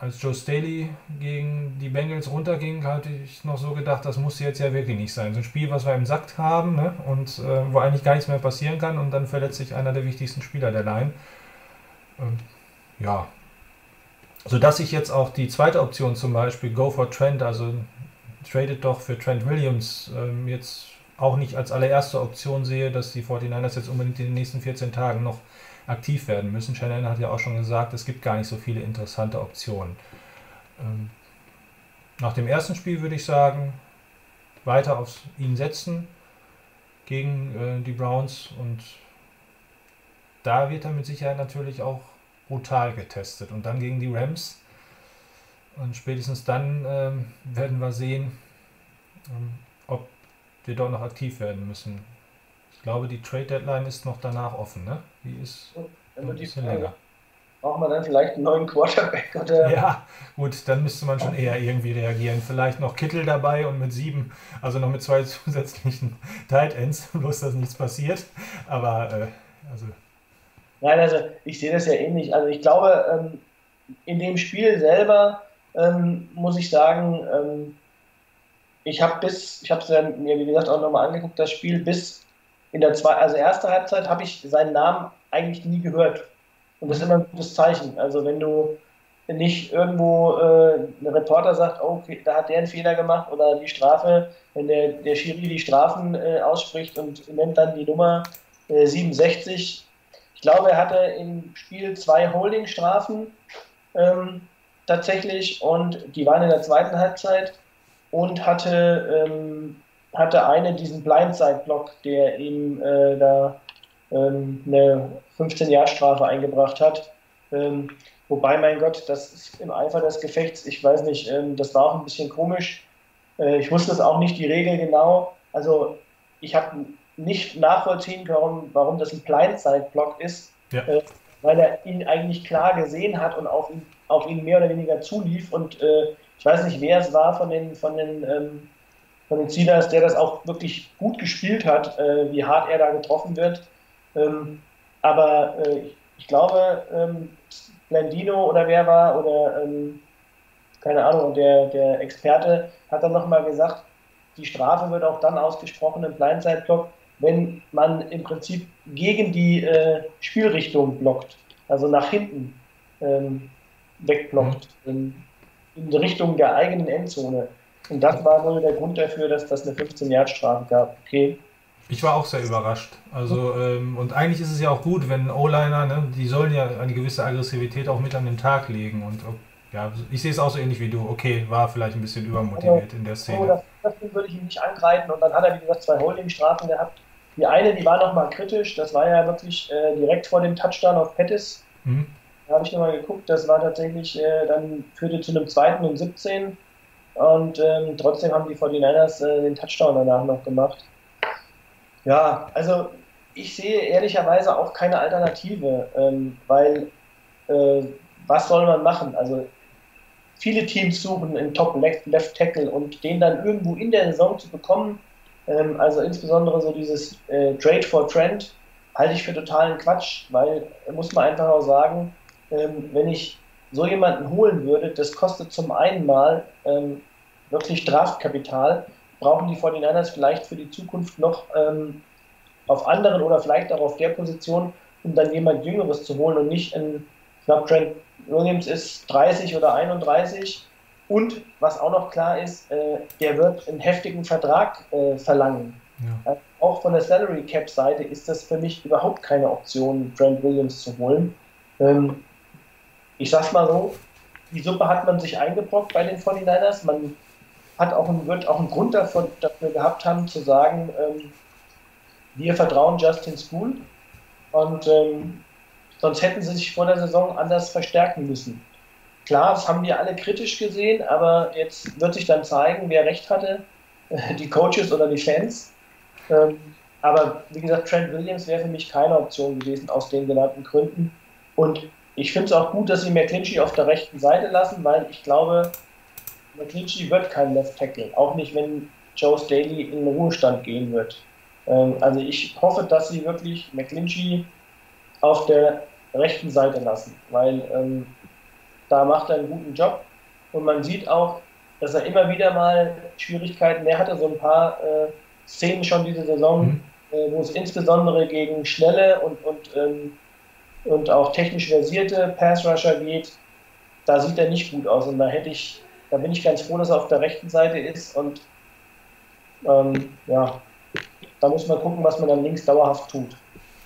als Joe Staley gegen die Bengals runterging, hatte ich noch so gedacht, das muss jetzt ja wirklich nicht sein. So ein Spiel, was wir im Sack haben ne? und äh, wo eigentlich gar nichts mehr passieren kann und dann verletzt sich einer der wichtigsten Spieler der Line. Ähm, ja. Sodass ich jetzt auch die zweite Option zum Beispiel, Go for Trent, also tradet doch für Trent Williams, ähm, jetzt auch nicht als allererste Option sehe, dass die 49ers jetzt unbedingt in den nächsten 14 Tagen noch aktiv werden müssen. Shannon hat ja auch schon gesagt, es gibt gar nicht so viele interessante Optionen. Ähm, nach dem ersten Spiel würde ich sagen, weiter auf ihn setzen gegen äh, die Browns und da wird er mit Sicherheit natürlich auch brutal getestet. Und dann gegen die Rams. Und spätestens dann ähm, werden wir sehen, ähm, wir dort noch aktiv werden müssen. Ich glaube, die Trade Deadline ist noch danach offen, ne? Die ist Dann ein bisschen Frage, länger. braucht man dann vielleicht einen neuen Quarterback oder Ja, gut, dann müsste man schon eher irgendwie reagieren. Vielleicht noch Kittel dabei und mit sieben, also noch mit zwei zusätzlichen Tight Ends, bloß dass nichts passiert. Aber, äh, also, Nein, also ich sehe das ja ähnlich. Also ich glaube, ähm, in dem Spiel selber ähm, muss ich sagen, ähm, ich habe bis, ich habe es mir wie gesagt auch nochmal angeguckt, das Spiel bis in der zwei, also erste Halbzeit habe ich seinen Namen eigentlich nie gehört. Und das ist immer ein gutes Zeichen. Also wenn du nicht irgendwo äh, ein Reporter sagt, oh, da hat der einen Fehler gemacht oder die Strafe, wenn der, der Schiri die Strafen äh, ausspricht und nennt dann die Nummer äh, 67. Ich glaube, er hatte im Spiel zwei Holdingstrafen ähm, tatsächlich und die waren in der zweiten Halbzeit und hatte, ähm, hatte eine diesen Blindside-Block, der ihm äh, da ähm, eine 15-Jahr-Strafe eingebracht hat. Ähm, wobei, mein Gott, das ist im Eifer des Gefechts, ich weiß nicht, ähm, das war auch ein bisschen komisch. Äh, ich wusste es auch nicht, die Regel genau. Also, ich habe nicht nachvollziehen können, warum das ein Blindside-Block ist, Ja. äh, weil er ihn eigentlich klar gesehen hat und auf ihn, auf ihn mehr oder weniger zulief. Und äh, ich weiß nicht, wer es war von den, von den, ähm, von den Steelers, der das auch wirklich gut gespielt hat, äh, wie hart er da getroffen wird. Ähm, aber äh, ich, glaube, ähm, Blandino oder wer war, oder ähm, keine Ahnung, der, der Experte hat dann nochmal gesagt, die Strafe wird auch dann ausgesprochen im Blindside-Block, wenn man im Prinzip gegen die äh, Spielrichtung blockt, also nach hinten ähm, wegblockt, in, in Richtung der eigenen Endzone. Und das war wohl der Grund dafür, dass das eine 15-Yard-Strafe gab. Okay. ich war auch sehr überrascht. Also, ähm, und eigentlich ist es ja auch gut, wenn O-Liner, ne, die sollen ja eine gewisse Aggressivität auch mit an den Tag legen. Und ja, ich sehe es auch so ähnlich wie du. Okay, war vielleicht ein bisschen übermotiviert in der Oh, Szene. das, das würde ich ihm nicht angreifen. Und dann hat er, wie gesagt, zwei Holding-Strafen gehabt. Die eine, die war nochmal kritisch. Das war ja wirklich äh, direkt vor dem Touchdown auf Pettis. Hm? Da habe ich nochmal geguckt. Das war tatsächlich, äh, dann führte zu einem zweiten und 17. Und ähm, trotzdem haben die 49ers äh, den Touchdown danach noch gemacht. Ja, also ich sehe ehrlicherweise auch keine Alternative, ähm, weil äh, was soll man machen? Also viele Teams suchen einen Top Left, Left Tackle und den dann irgendwo in der Saison zu bekommen, ähm, also insbesondere so dieses äh, Trade for Trend, halte ich für totalen Quatsch, weil muss man einfach auch sagen, ähm, wenn ich so jemanden holen würde, das kostet zum einen mal ähm, wirklich Draftkapital, brauchen die 49ers vielleicht für die Zukunft noch ähm, auf anderen oder vielleicht auch auf der Position, um dann jemand Jüngeres zu holen und nicht in, ich glaube, Trent Williams ist 30 oder 31 und was auch noch klar ist, äh, der wird einen heftigen Vertrag äh, verlangen. Ja. Also auch von der Salary Cap Seite ist das für mich überhaupt keine Option, Trent Williams zu holen. Ähm, ich sag's mal so, die Suppe hat man sich eingebrockt bei den 49ers. Man hat auch einen, wird auch einen Grund dafür, dafür gehabt haben, zu sagen, ähm, wir vertrauen Justin School und ähm, sonst hätten sie sich vor der Saison anders verstärken müssen. Klar, das haben wir alle kritisch gesehen, aber jetzt wird sich dann zeigen, wer recht hatte, die Coaches oder die Fans. Ähm, aber wie gesagt, Trent Williams wäre für mich keine Option gewesen aus den genannten Gründen. Und ich finde es auch gut, dass sie McClinchy auf der rechten Seite lassen, weil ich glaube, McClinchy wird kein Left Tackle, auch nicht, wenn Joe Staley in den Ruhestand gehen wird. Ähm, also ich hoffe, dass sie wirklich McClinchy auf der rechten Seite lassen, weil ähm, da macht er einen guten Job und man sieht auch, dass er immer wieder mal Schwierigkeiten, er hatte so ein paar äh, Szenen schon diese Saison, Mhm. äh, wo es insbesondere gegen schnelle und, und, ähm, und auch technisch versierte Pass-Rusher geht, da sieht er nicht gut aus und da hätte ich, da bin ich ganz froh, dass er auf der rechten Seite ist und ähm, ja, da muss man gucken, was man dann links dauerhaft tut.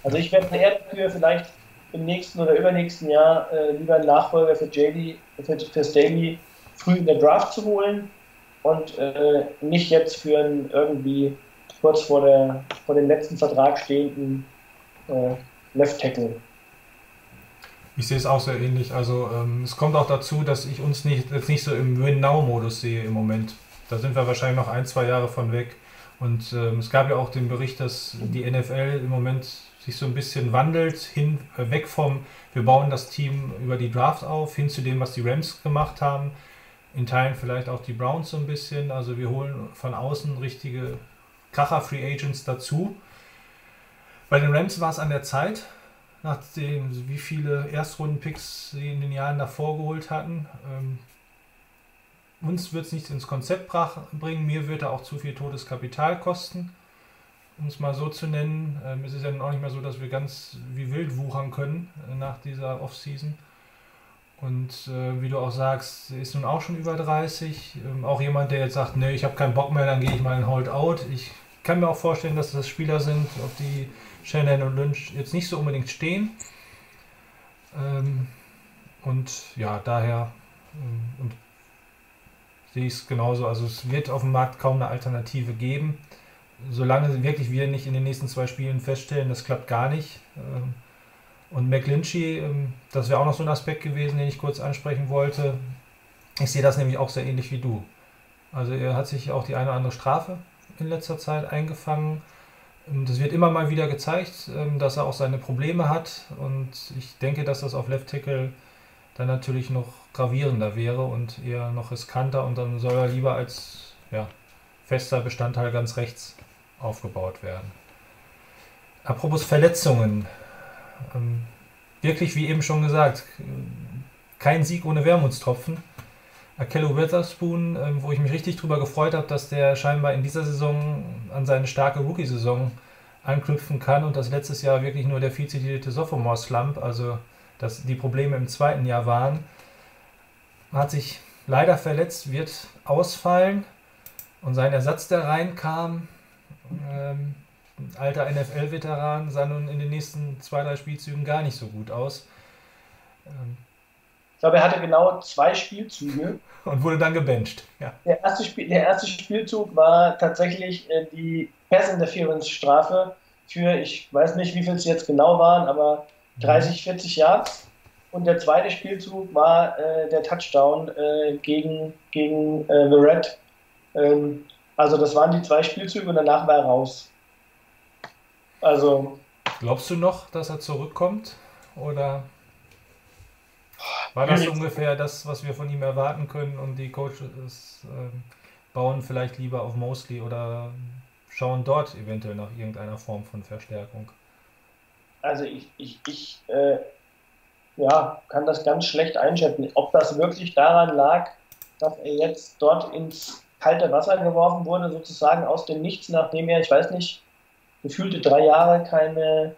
Also ich werde eher dafür vielleicht im nächsten oder übernächsten Jahr äh, lieber einen Nachfolger für JD, für, für Staley früh in der Draft zu holen und äh, nicht jetzt für einen irgendwie kurz vor, der, vor dem letzten Vertrag stehenden äh, Left Tackle. Ich sehe es auch sehr ähnlich. Also ähm, es kommt auch dazu, dass ich uns nicht, jetzt nicht so im Win-Now-Modus sehe im Moment. Da sind wir wahrscheinlich noch ein, zwei Jahre von weg. Und ähm, es gab ja auch den Bericht, dass die NFL im Moment sich so ein bisschen wandelt, hin, äh, weg vom, wir bauen das Team über die Draft auf, hin zu dem, was die Rams gemacht haben. In Teilen vielleicht auch die Browns so ein bisschen. Also wir holen von außen richtige Kracher-Free Agents dazu. Bei den Rams war es an der Zeit, nachdem wie viele Erstrunden-Picks sie in den Jahren davor geholt hatten. Ähm, uns wird es nicht ins Konzept bringen, mir wird er auch zu viel totes Kapital kosten, um es mal so zu nennen. Ähm, es ist ja auch nicht mehr so, dass wir ganz wie wild wuchern können äh, nach dieser Offseason. Und äh, wie du auch sagst, ist nun auch schon über 30. Ähm, auch jemand, der jetzt sagt, nee, ich habe keinen Bock mehr, dann gehe ich mal in Hold-Out. Ich kann mir auch vorstellen, dass das Spieler sind, auf die Shannon und Lynch jetzt nicht so unbedingt stehen. Ähm, und ja, daher ähm, und sehe ich es genauso. Also es wird auf dem Markt kaum eine Alternative geben. Solange wirklich wir nicht in den nächsten zwei Spielen feststellen, das klappt gar nicht. Ähm, und McLinchy, ähm, das wäre auch noch so ein Aspekt gewesen, den ich kurz ansprechen wollte. Ich sehe das nämlich auch sehr ähnlich wie du. Also er hat sich auch die eine oder andere Strafe in letzter Zeit eingefangen. Ähm, das wird immer mal wieder gezeigt, dass er auch seine Probleme hat. Und ich denke, dass das auf Left Tackle dann natürlich noch gravierender wäre und eher noch riskanter und dann soll er lieber als ja, fester Bestandteil ganz rechts aufgebaut werden. Apropos Verletzungen. Ähm, wirklich, wie eben schon gesagt, kein Sieg ohne Wermutstropfen. Akello Witherspoon, ähm, wo ich mich richtig drüber gefreut habe, dass der scheinbar in dieser Saison an seine starke Rookie-Saison anknüpfen kann und das letztes Jahr wirklich nur der viel zitierte Sophomore-Slump, also dass die Probleme im zweiten Jahr waren. Hat sich leider verletzt, wird ausfallen. Und sein Ersatz, der reinkam, ähm, alter NFL-Veteran, sah nun in den nächsten zwei, drei Spielzügen gar nicht so gut aus. Ähm, glaube, er hatte genau zwei Spielzüge. Und wurde dann gebencht. Ja. Der, erste Spiel, der erste Spielzug war tatsächlich äh, die Pass-Interference-Strafe für, ich weiß nicht, wie viel es jetzt genau waren, aber 30, 40 Yards. Und der zweite Spielzug war äh, der Touchdown äh, gegen, gegen äh, The Red. Ähm, also das waren die zwei Spielzüge und danach war er raus. Also. Glaubst du noch, dass er zurückkommt? Oder war das ungefähr das, was wir von ihm erwarten können und die Coaches äh, bauen vielleicht lieber auf Mosley oder schauen dort eventuell nach irgendeiner Form von Verstärkung? also ich, ich, ich äh, ja, kann das ganz schlecht einschätzen. Ob das wirklich daran lag, dass er jetzt dort ins kalte Wasser geworfen wurde, sozusagen aus dem Nichts, nachdem er, ich weiß nicht, gefühlte drei Jahre keine,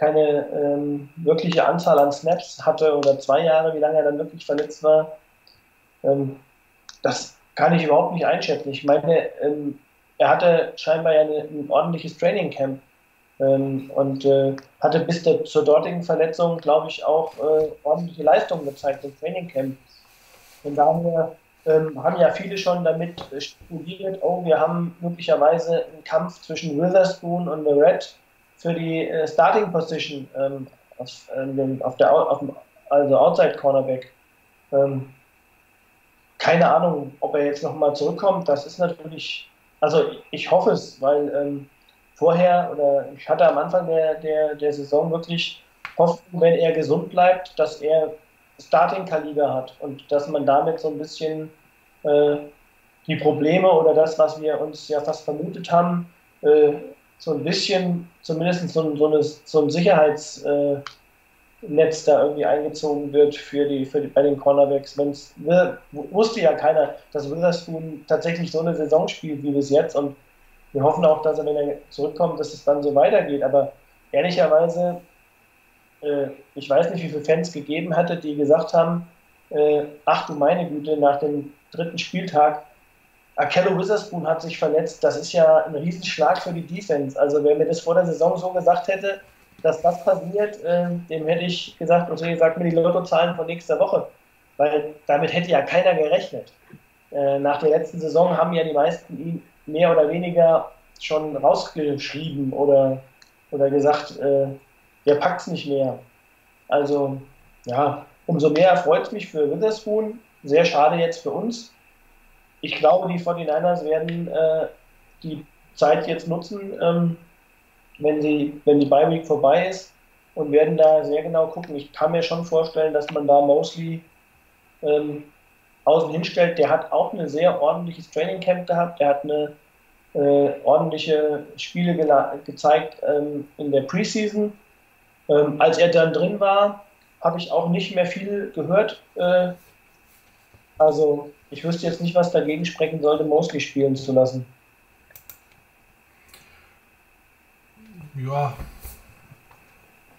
keine ähm, wirkliche Anzahl an Snaps hatte oder zwei Jahre, wie lange er dann wirklich verletzt war. Ähm, das kann ich überhaupt nicht einschätzen. Ich meine, ähm, er hatte scheinbar ja eine, ein ordentliches Training Camp ähm, und äh, hatte bis der, zur dortigen Verletzung, glaube ich, auch äh, ordentliche Leistungen gezeigt im Trainingcamp. Von daher ähm, haben ja viele schon damit studiert, oh, wir haben möglicherweise einen Kampf zwischen Witherspoon und The Red für die äh, Starting Position ähm, auf, ähm, auf, der, auf dem, also Outside Cornerback. Ähm, keine Ahnung, ob er jetzt nochmal zurückkommt. Das ist natürlich, also ich hoffe es, weil ähm, vorher oder ich hatte am Anfang der, der, der Saison wirklich Hoffnung, wenn er gesund bleibt, dass er Starting-Kaliber hat und dass man damit so ein bisschen äh, die Probleme oder das, was wir uns ja fast vermutet haben, äh, so ein bisschen, zumindest so, so, eine, so ein Sicherheitsnetz äh, da irgendwie eingezogen wird für die, für die, bei den Cornerbacks. Wenn's, wusste ja keiner, dass Witherspoon tatsächlich so eine Saison spielt wie bis jetzt und wir hoffen auch, dass er, wenn er zurückkommt, dass es dann so weitergeht. Aber ehrlicherweise, äh, ich weiß nicht, wie viele Fans gegeben hatte, die gesagt haben, äh, ach du meine Güte, nach dem dritten Spieltag, Akello Witherspoon hat sich verletzt. Das ist ja ein Riesenschlag für die Defense. Also wer mir das vor der Saison so gesagt hätte, dass das passiert, äh, dem hätte ich gesagt, okay, sag mir die Lottozahlen von nächster Woche. Weil damit hätte ja keiner gerechnet. Äh, nach der letzten Saison haben ja die meisten ihn mehr oder weniger schon rausgeschrieben oder, oder gesagt, äh, der packt es nicht mehr. Also, ja, umso mehr freut es mich für Witherspoon. Sehr schade jetzt für uns. Ich glaube, die 49ers werden äh, die Zeit jetzt nutzen, ähm, wenn, sie, wenn die Bye Week vorbei ist und werden da sehr genau gucken. Ich kann mir schon vorstellen, dass man da Mosley ähm, außen hinstellt. Der hat auch ein sehr ordentliches Training Camp gehabt. Der hat eine äh, ordentliche Spiele gezeigt ähm, in der Preseason. Ähm, als er dann drin war, habe ich auch nicht mehr viel gehört. Äh, also ich wüsste jetzt nicht, was dagegen sprechen sollte, Mosley spielen zu lassen. Ja,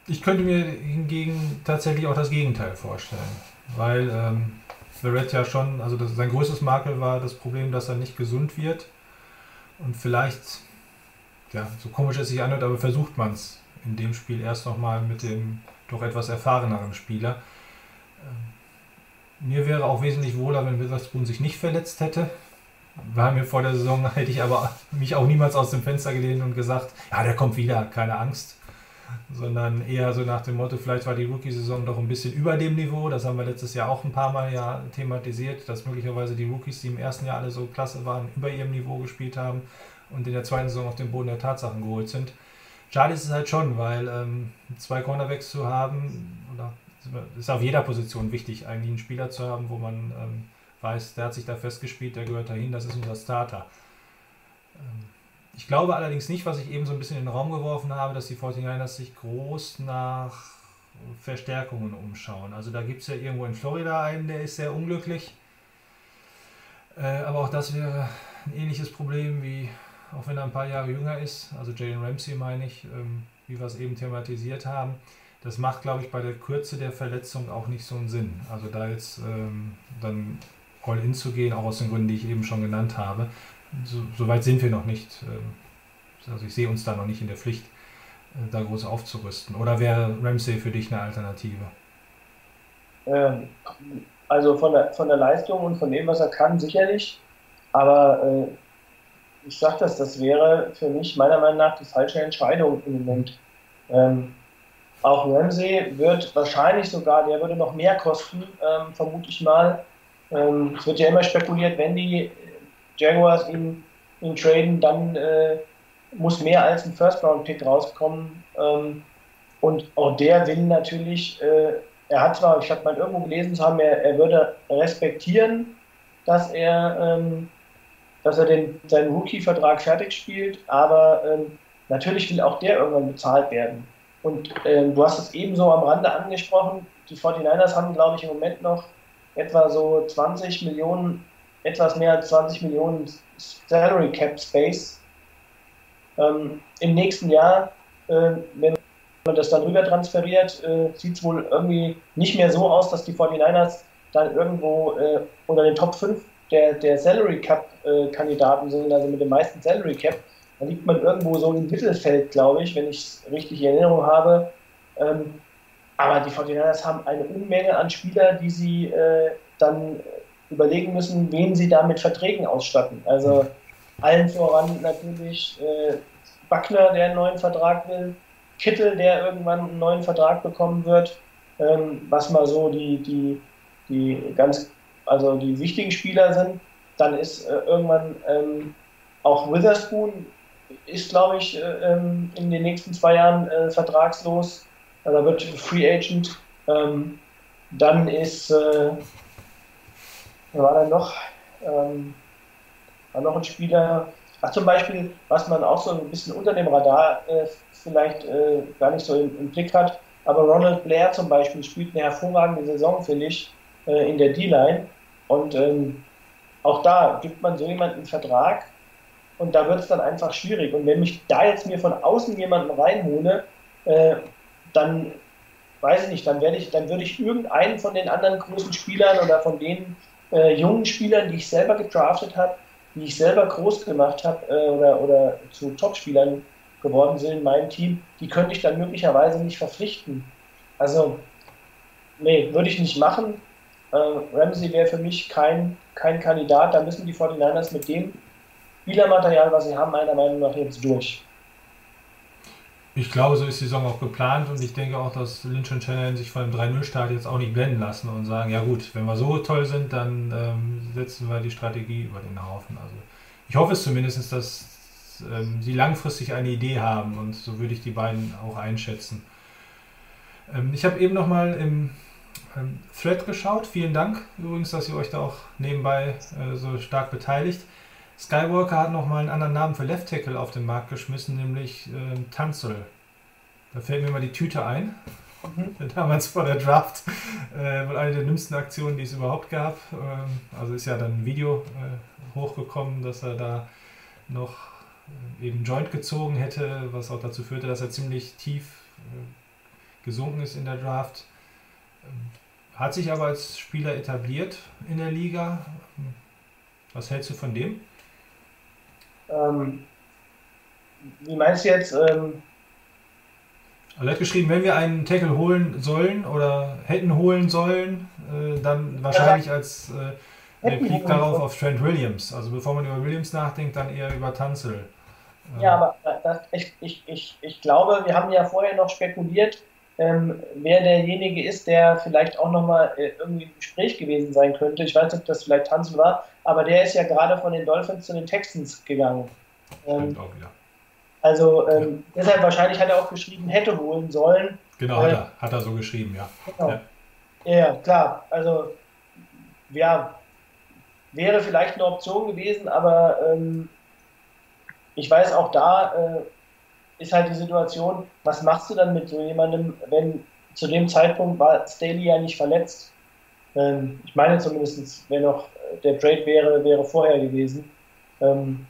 ich könnte mir hingegen tatsächlich auch das Gegenteil vorstellen, weil ähm, Verrett ja schon, also das, sein größtes Makel war das Problem, dass er nicht gesund wird und vielleicht, ja, so komisch es sich anhört, aber versucht man es in dem Spiel erst nochmal mit dem doch etwas erfahreneren Spieler. Ähm, mir wäre auch wesentlich wohler, wenn Witherspoon sich nicht verletzt hätte. War mir vor der Saison, hätte ich aber mich auch niemals aus dem Fenster gelehnt und gesagt, ja, der kommt wieder, keine Angst. Sondern eher so nach dem Motto, vielleicht war die Rookie-Saison doch ein bisschen über dem Niveau. Das haben wir letztes Jahr auch ein paar Mal ja thematisiert, dass möglicherweise die Rookies, die im ersten Jahr alle so klasse waren, über ihrem Niveau gespielt haben und in der zweiten Saison auf den Boden der Tatsachen geholt sind. Schade ist es halt schon, weil ähm, zwei Cornerbacks zu haben, oder ist auf jeder Position wichtig, eigentlich einen Spieler zu haben, wo man ähm, weiß, der hat sich da festgespielt, der gehört dahin, das ist unser Starter. Ähm, ich glaube allerdings nicht, was ich eben so ein bisschen in den Raum geworfen habe, dass die 49ers sich groß nach Verstärkungen umschauen. Also da gibt es ja irgendwo in Florida einen, der ist sehr unglücklich. Äh, aber auch das wäre ein ähnliches Problem wie auch wenn er ein paar Jahre jünger ist, also Jalen Ramsey meine ich, ähm, wie wir es eben thematisiert haben, das macht, glaube ich, bei der Kürze der Verletzung auch nicht so einen Sinn. Also da jetzt ähm, dann all in zu gehen, auch aus den Gründen, die ich eben schon genannt habe. So, so weit sind wir noch nicht. Ähm, also ich sehe uns da noch nicht in der Pflicht, äh, da groß aufzurüsten. Oder wäre Ramsey für dich eine Alternative? Ähm, also von der, von der Leistung und von dem, was er kann, sicherlich. Aber äh, ich sage das, das wäre für mich meiner Meinung nach die falsche Entscheidung im Moment. Ähm, auch Ramsey wird wahrscheinlich sogar, der würde noch mehr kosten, ähm, vermute ich mal. Ähm, es wird ja immer spekuliert, wenn die Jaguars ihn, ihn traden, dann äh, muss mehr als ein First-Round-Pick rauskommen. Ähm, und auch der will natürlich, äh, er hat zwar, ich habe mal irgendwo gelesen zu haben, er, er würde respektieren, dass er ähm, dass er den, seinen Rookie-Vertrag fertig spielt, aber ähm, natürlich will auch der irgendwann bezahlt werden. Und ähm, du hast es ebenso am Rande angesprochen, die 49ers haben, glaube ich, im Moment noch etwa so 20 Millionen, etwas mehr als 20 Millionen Salary Cap Space. Ähm, Im nächsten Jahr, äh, wenn man das dann rüber transferiert, äh, sieht es wohl irgendwie nicht mehr so aus, dass die 49ers dann irgendwo äh, unter den Top 5 der, der Salary Cap äh, Kandidaten sind, also mit dem meisten Salary Cap, da liegt man irgendwo so im Mittelfeld, glaube ich, wenn ich es richtig in Erinnerung habe. Ähm, aber die 49ers haben eine Unmenge an Spieler, die sie äh, dann überlegen müssen, wen sie da mit Verträgen ausstatten. Also allen voran natürlich äh, Buckner, der einen neuen Vertrag will, Kittel, der irgendwann einen neuen Vertrag bekommen wird, ähm, was mal so die, die, die ganz also die wichtigen Spieler sind. Dann ist äh, irgendwann ähm, auch Witherspoon ist, glaube ich, äh, ähm, in den nächsten zwei Jahren äh, vertragslos. Also wird Free Agent. Ähm, dann ist, äh, wer war da noch? Ähm, war noch ein Spieler. Ach, zum Beispiel, was man auch so ein bisschen unter dem Radar vielleicht gar nicht so im, Blick hat, aber Ronald Blair zum Beispiel spielt eine hervorragende Saison, finde ich, in der D-Line. Und auch da gibt man so jemanden einen Vertrag und da wird es dann einfach schwierig. Und wenn ich da jetzt mir von außen jemanden reinhole, äh, dann weiß ich nicht, dann werde ich, dann würde ich irgendeinen von den anderen großen Spielern oder von den äh, jungen Spielern, die ich selber gedraftet habe, die ich selber groß gemacht habe äh, oder, oder zu Topspielern geworden sind in meinem Team, die könnte ich dann möglicherweise nicht verpflichten. Also, nee, würde ich nicht machen. Äh, Ramsey wäre für mich kein, kein Kandidat. Da müssen die 49ers mit dem Spielermaterial, was sie haben, meiner Meinung nach jetzt durch. Ich glaube, so ist die Saison auch geplant und ich denke auch, dass Lynch und Shannon sich von dem 3-0-Start jetzt auch nicht blenden lassen und sagen, ja gut, wenn wir so toll sind, dann ähm, setzen wir die Strategie über den Haufen. Also ich hoffe es zumindest, dass ähm, sie langfristig eine Idee haben und so würde ich die beiden auch einschätzen. Ähm, ich habe eben nochmal im Thread geschaut. Vielen Dank übrigens, dass ihr euch da auch nebenbei äh, so stark beteiligt. Skywalker hat nochmal einen anderen Namen für Left Tackle auf den Markt geschmissen, nämlich äh, Tanzel. Da fällt mir mal die Tüte ein. Mhm. Damals vor der Draft äh, wohl eine der dümmsten Aktionen, die es überhaupt gab. Ähm, also ist ja dann ein Video äh, hochgekommen, dass er da noch äh, eben Joint gezogen hätte, was auch dazu führte, dass er ziemlich tief äh, gesunken ist in der Draft. Ähm, hat sich aber als Spieler etabliert in der Liga. Was hältst du von dem? Ähm, wie meinst du jetzt? Ähm, Also er hat geschrieben, wenn wir einen Tackle holen sollen oder hätten holen sollen, äh, dann wahrscheinlich als äh, der holen darauf auf Trent Williams. Also bevor man über Williams nachdenkt, dann eher über Tanzel. Äh, Ja, aber das, ich, ich, ich, ich glaube, wir haben ja vorher noch spekuliert, ähm, wer derjenige ist, der vielleicht auch nochmal äh, irgendwie im Gespräch gewesen sein könnte. Ich weiß nicht, ob das vielleicht Hansel war, aber der ist ja gerade von den Dolphins zu den Texans gegangen. Ähm, auch wieder. also ähm, deshalb wahrscheinlich hat er auch geschrieben, hätte holen sollen. Genau, äh, hat er, hat er so geschrieben, ja. Genau. Ja. Ja, ja, klar. Also, ja, wäre vielleicht eine Option gewesen, aber ähm, ich weiß auch da äh, ist halt die Situation, was machst du dann mit so jemandem, wenn zu dem Zeitpunkt war Staley ja nicht verletzt. Ähm, ich meine zumindest, wenn noch äh, der Trade wäre, wäre vorher gewesen. Ähm,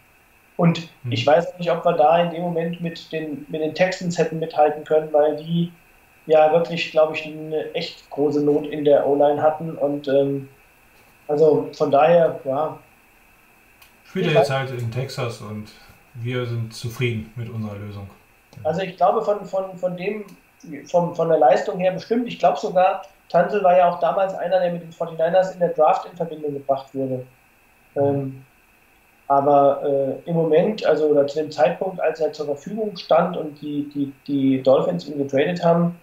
und Hm. ich weiß nicht, ob wir da in dem Moment mit den, mit den Texans hätten mithalten können, weil die ja wirklich, glaube ich, eine echt große Not in der O-Line hatten. Und ähm, also von daher, ja, Spielt Ich er jetzt halt in Texas und wir sind zufrieden mit unserer Lösung. Also ich glaube von, von, von dem, vom, von der Leistung her bestimmt. Ich glaube sogar, Tansel war ja auch damals einer, der mit den 49ers in der Draft in Verbindung gebracht wurde. Ähm, aber äh, im Moment, also oder zu dem Zeitpunkt, als er zur Verfügung stand und die, die, die Dolphins ihn getradet haben,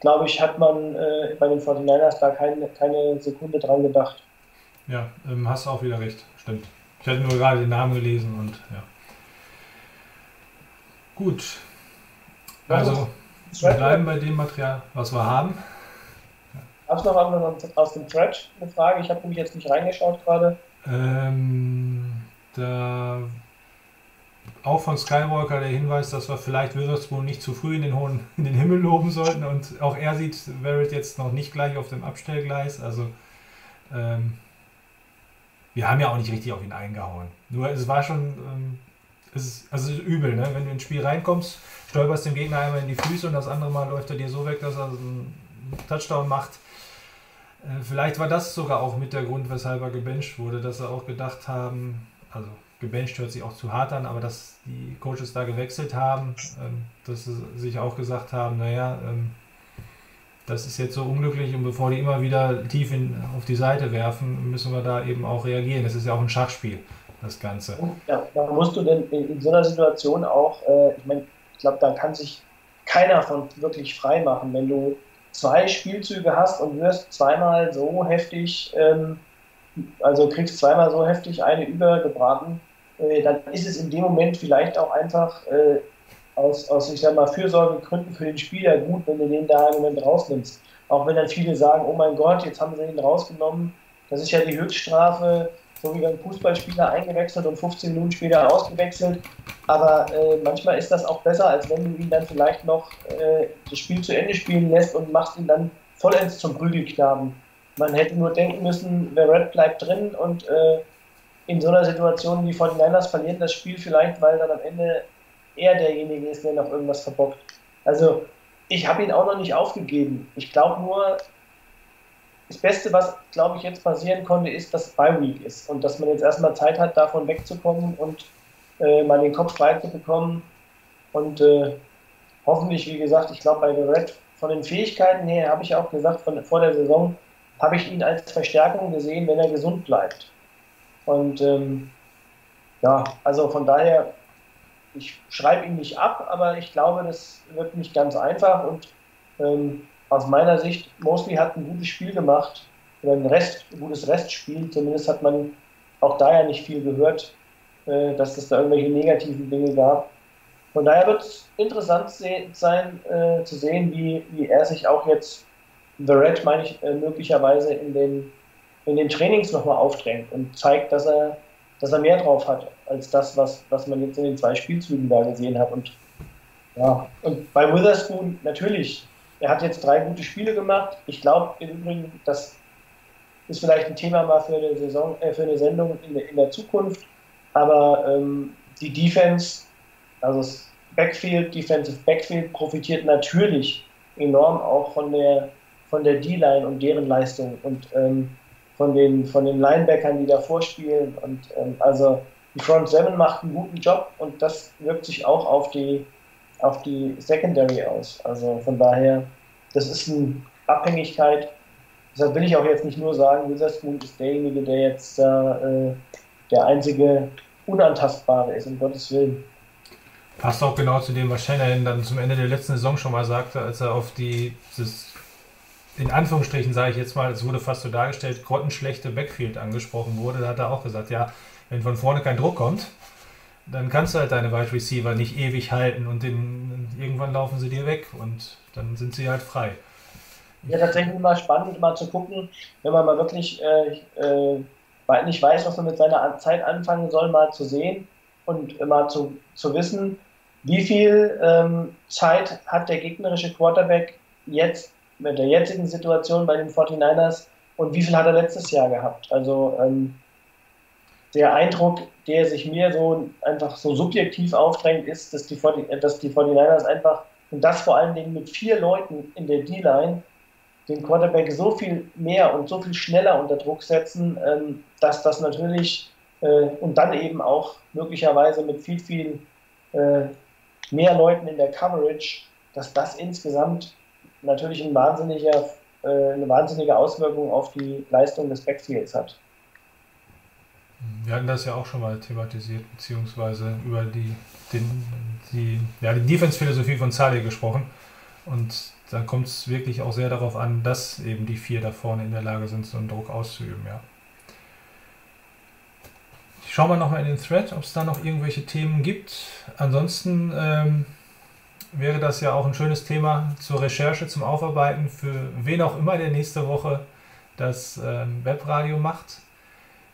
glaube ich, hat man äh, bei den 49ers da keine, keine Sekunde dran gedacht. Ja, ähm, hast auch wieder recht, stimmt. Ich hatte nur gerade den Namen gelesen und ja. Gut. Also, wir bleiben bei dem Material, was wir haben. Gab es noch aus- aus dem Thread eine Frage? Ich habe nämlich jetzt nicht reingeschaut gerade. Ähm, da auch von Skywalker der Hinweis, dass wir vielleicht Witherspoon nicht zu früh in den hohen in den Himmel loben sollten und auch er sieht Barrett jetzt noch nicht gleich auf dem Abstellgleis. Also ähm, wir haben ja auch nicht richtig auf ihn eingehauen. Nur es war schon ähm, es ist, also es ist übel, ne? wenn du ins Spiel reinkommst, stolperst dem Gegner einmal in die Füße und das andere Mal läuft er dir so weg, dass er einen Touchdown macht. Äh, Vielleicht war das sogar auch mit der Grund, weshalb er gebencht wurde, dass sie auch gedacht haben, also gebencht hört sich auch zu hart an, aber dass die Coaches da gewechselt haben, ähm, dass sie sich auch gesagt haben, naja, ähm, das ist jetzt so unglücklich und bevor die immer wieder tief in, auf die Seite werfen, müssen wir da eben auch reagieren. Das ist ja auch ein Schachspiel, das Ganze. Ja, da musst du denn in, so einer Situation auch, äh, ich meine, ich glaube, da kann sich keiner von wirklich frei machen, wenn du zwei Spielzüge hast und wirst zweimal so heftig, ähm, also kriegst zweimal so heftig eine übergebraten, äh, dann ist es in dem Moment vielleicht auch einfach äh, aus, aus, ich sag mal, Fürsorgegründen für den Spieler gut, wenn du den da im Moment rausnimmst. Auch wenn dann viele sagen, oh mein Gott, jetzt haben sie ihn rausgenommen, das ist ja die Höchststrafe, so wie beim Fußballspieler eingewechselt und 15 Minuten später ausgewechselt. Aber äh, manchmal ist das auch besser, als wenn du ihn dann vielleicht noch äh, das Spiel zu Ende spielen lässt und machst ihn dann vollends zum Prügelknaben. Man hätte nur denken müssen, wer Red bleibt drin und äh, in so einer Situation die 49ers verlieren das Spiel vielleicht, weil dann am Ende er derjenige ist, der noch irgendwas verbockt. Also ich habe ihn auch noch nicht aufgegeben. Ich glaube nur, das Beste, was, glaube ich, jetzt passieren konnte, ist, dass Bye Week ist und dass man jetzt erstmal Zeit hat, davon wegzukommen und äh, mal den Kopf frei zu bekommen. Und äh, hoffentlich, wie gesagt, ich glaube, bei The Red von den Fähigkeiten her, habe ich auch gesagt, von, vor der Saison, habe ich ihn als Verstärkung gesehen, wenn er gesund bleibt. Und ähm, ja, also von daher, ich schreibe ihn nicht ab, aber ich glaube, das wird nicht ganz einfach. Und ähm, aus meiner Sicht, Mosley hat ein gutes Spiel gemacht, oder ein, Rest, ein gutes Restspiel. Zumindest hat man auch da ja nicht viel gehört, äh, dass es da irgendwelche negativen Dinge gab. Von daher wird es interessant sein äh, zu sehen, wie, wie er sich auch jetzt, The Red meine ich, äh, möglicherweise in den, in den Trainings nochmal aufdrängt und zeigt, dass er, dass er mehr drauf hat, als das, was, was man jetzt in den zwei Spielzügen da gesehen hat. Und, ja. und bei Witherspoon natürlich, er hat jetzt drei gute Spiele gemacht. Ich glaube im Übrigen, das ist vielleicht ein Thema mal für eine, Saison, äh, für eine Sendung in der, in der Zukunft. Aber ähm, die Defense also das Backfield, Defensive Backfield profitiert natürlich enorm auch von der von der D-Line und deren Leistung und ähm, von den von den Linebackern, die davor spielen und ähm, also die Front Seven macht einen guten Job und das wirkt sich auch auf die auf die Secondary aus. Also von daher, das ist eine Abhängigkeit. Deshalb will ich auch jetzt nicht nur sagen, Witherspoon ist derjenige, der jetzt äh, der einzige Unantastbare ist, um Gottes Willen. Passt auch genau zu dem, was Shanahan dann zum Ende der letzten Saison schon mal sagte, als er auf die, dieses, in Anführungsstrichen sage ich jetzt mal, es wurde fast so dargestellt, grottenschlechte Backfield angesprochen wurde. Da hat er auch gesagt, ja, wenn von vorne kein Druck kommt, dann kannst du halt deine Wide Receiver nicht ewig halten und den, irgendwann laufen sie dir weg und dann sind sie halt frei. Ja, tatsächlich mal spannend, mal zu gucken, wenn man mal wirklich äh, äh, nicht weiß, was man mit seiner Zeit anfangen soll, mal zu sehen und mal zu, zu wissen, wie viel ähm, Zeit hat der gegnerische Quarterback jetzt mit der jetzigen Situation bei den 49ers und wie viel hat er letztes Jahr gehabt? Also ähm, der Eindruck, der sich mir so einfach so subjektiv aufdrängt, ist, dass die, 40, dass die 49ers einfach, und das vor allen Dingen mit vier Leuten in der D-Line, den Quarterback so viel mehr und so viel schneller unter Druck setzen, ähm, dass das natürlich äh, und dann eben auch möglicherweise mit viel, viel äh, mehr Leuten in der Coverage, dass das insgesamt natürlich ein wahnsinniger, äh, eine wahnsinnige Auswirkung auf die Leistung des Backfields hat. Wir hatten das ja auch schon mal thematisiert, beziehungsweise über die, den, die, ja, die Defense-Philosophie von Saleh gesprochen. Und da kommt es wirklich auch sehr darauf an, dass eben die vier da vorne in der Lage sind, so einen Druck auszuüben. Ja. Ich schaue mal nochmal in den Thread, ob es da noch irgendwelche Themen gibt. Ansonsten ähm, wäre das ja auch ein schönes Thema zur Recherche, zum Aufarbeiten für wen auch immer der nächste Woche das ähm, Webradio macht.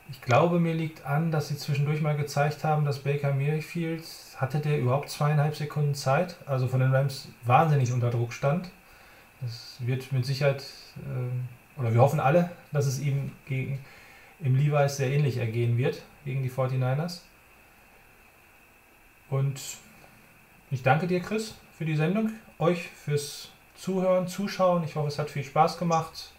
Ich glaube, mir liegt an, dass sie zwischendurch mal gezeigt haben, dass Baker Mayfield, hatte der überhaupt zweieinhalb Sekunden Zeit, also von den Rams wahnsinnig unter Druck stand. Das wird mit Sicherheit, äh, oder wir hoffen alle, dass es ihm gegen, im Levi's sehr ähnlich ergehen wird gegen die 49ers. Und ich danke dir, Chris, für die Sendung, euch fürs Zuhören, Zuschauen. Ich hoffe, es hat viel Spaß gemacht.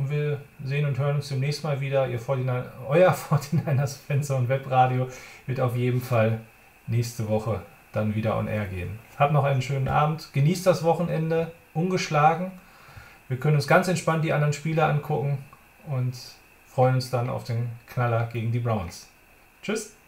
Und wir sehen und hören uns demnächst mal wieder. Ihr 49, euer 49ers Fenster und Webradio wird auf jeden Fall nächste Woche dann wieder on air gehen. Habt noch einen schönen Abend. Genießt das Wochenende ungeschlagen. Wir können uns ganz entspannt die anderen Spiele angucken und freuen uns dann auf den Knaller gegen die Browns. Tschüss.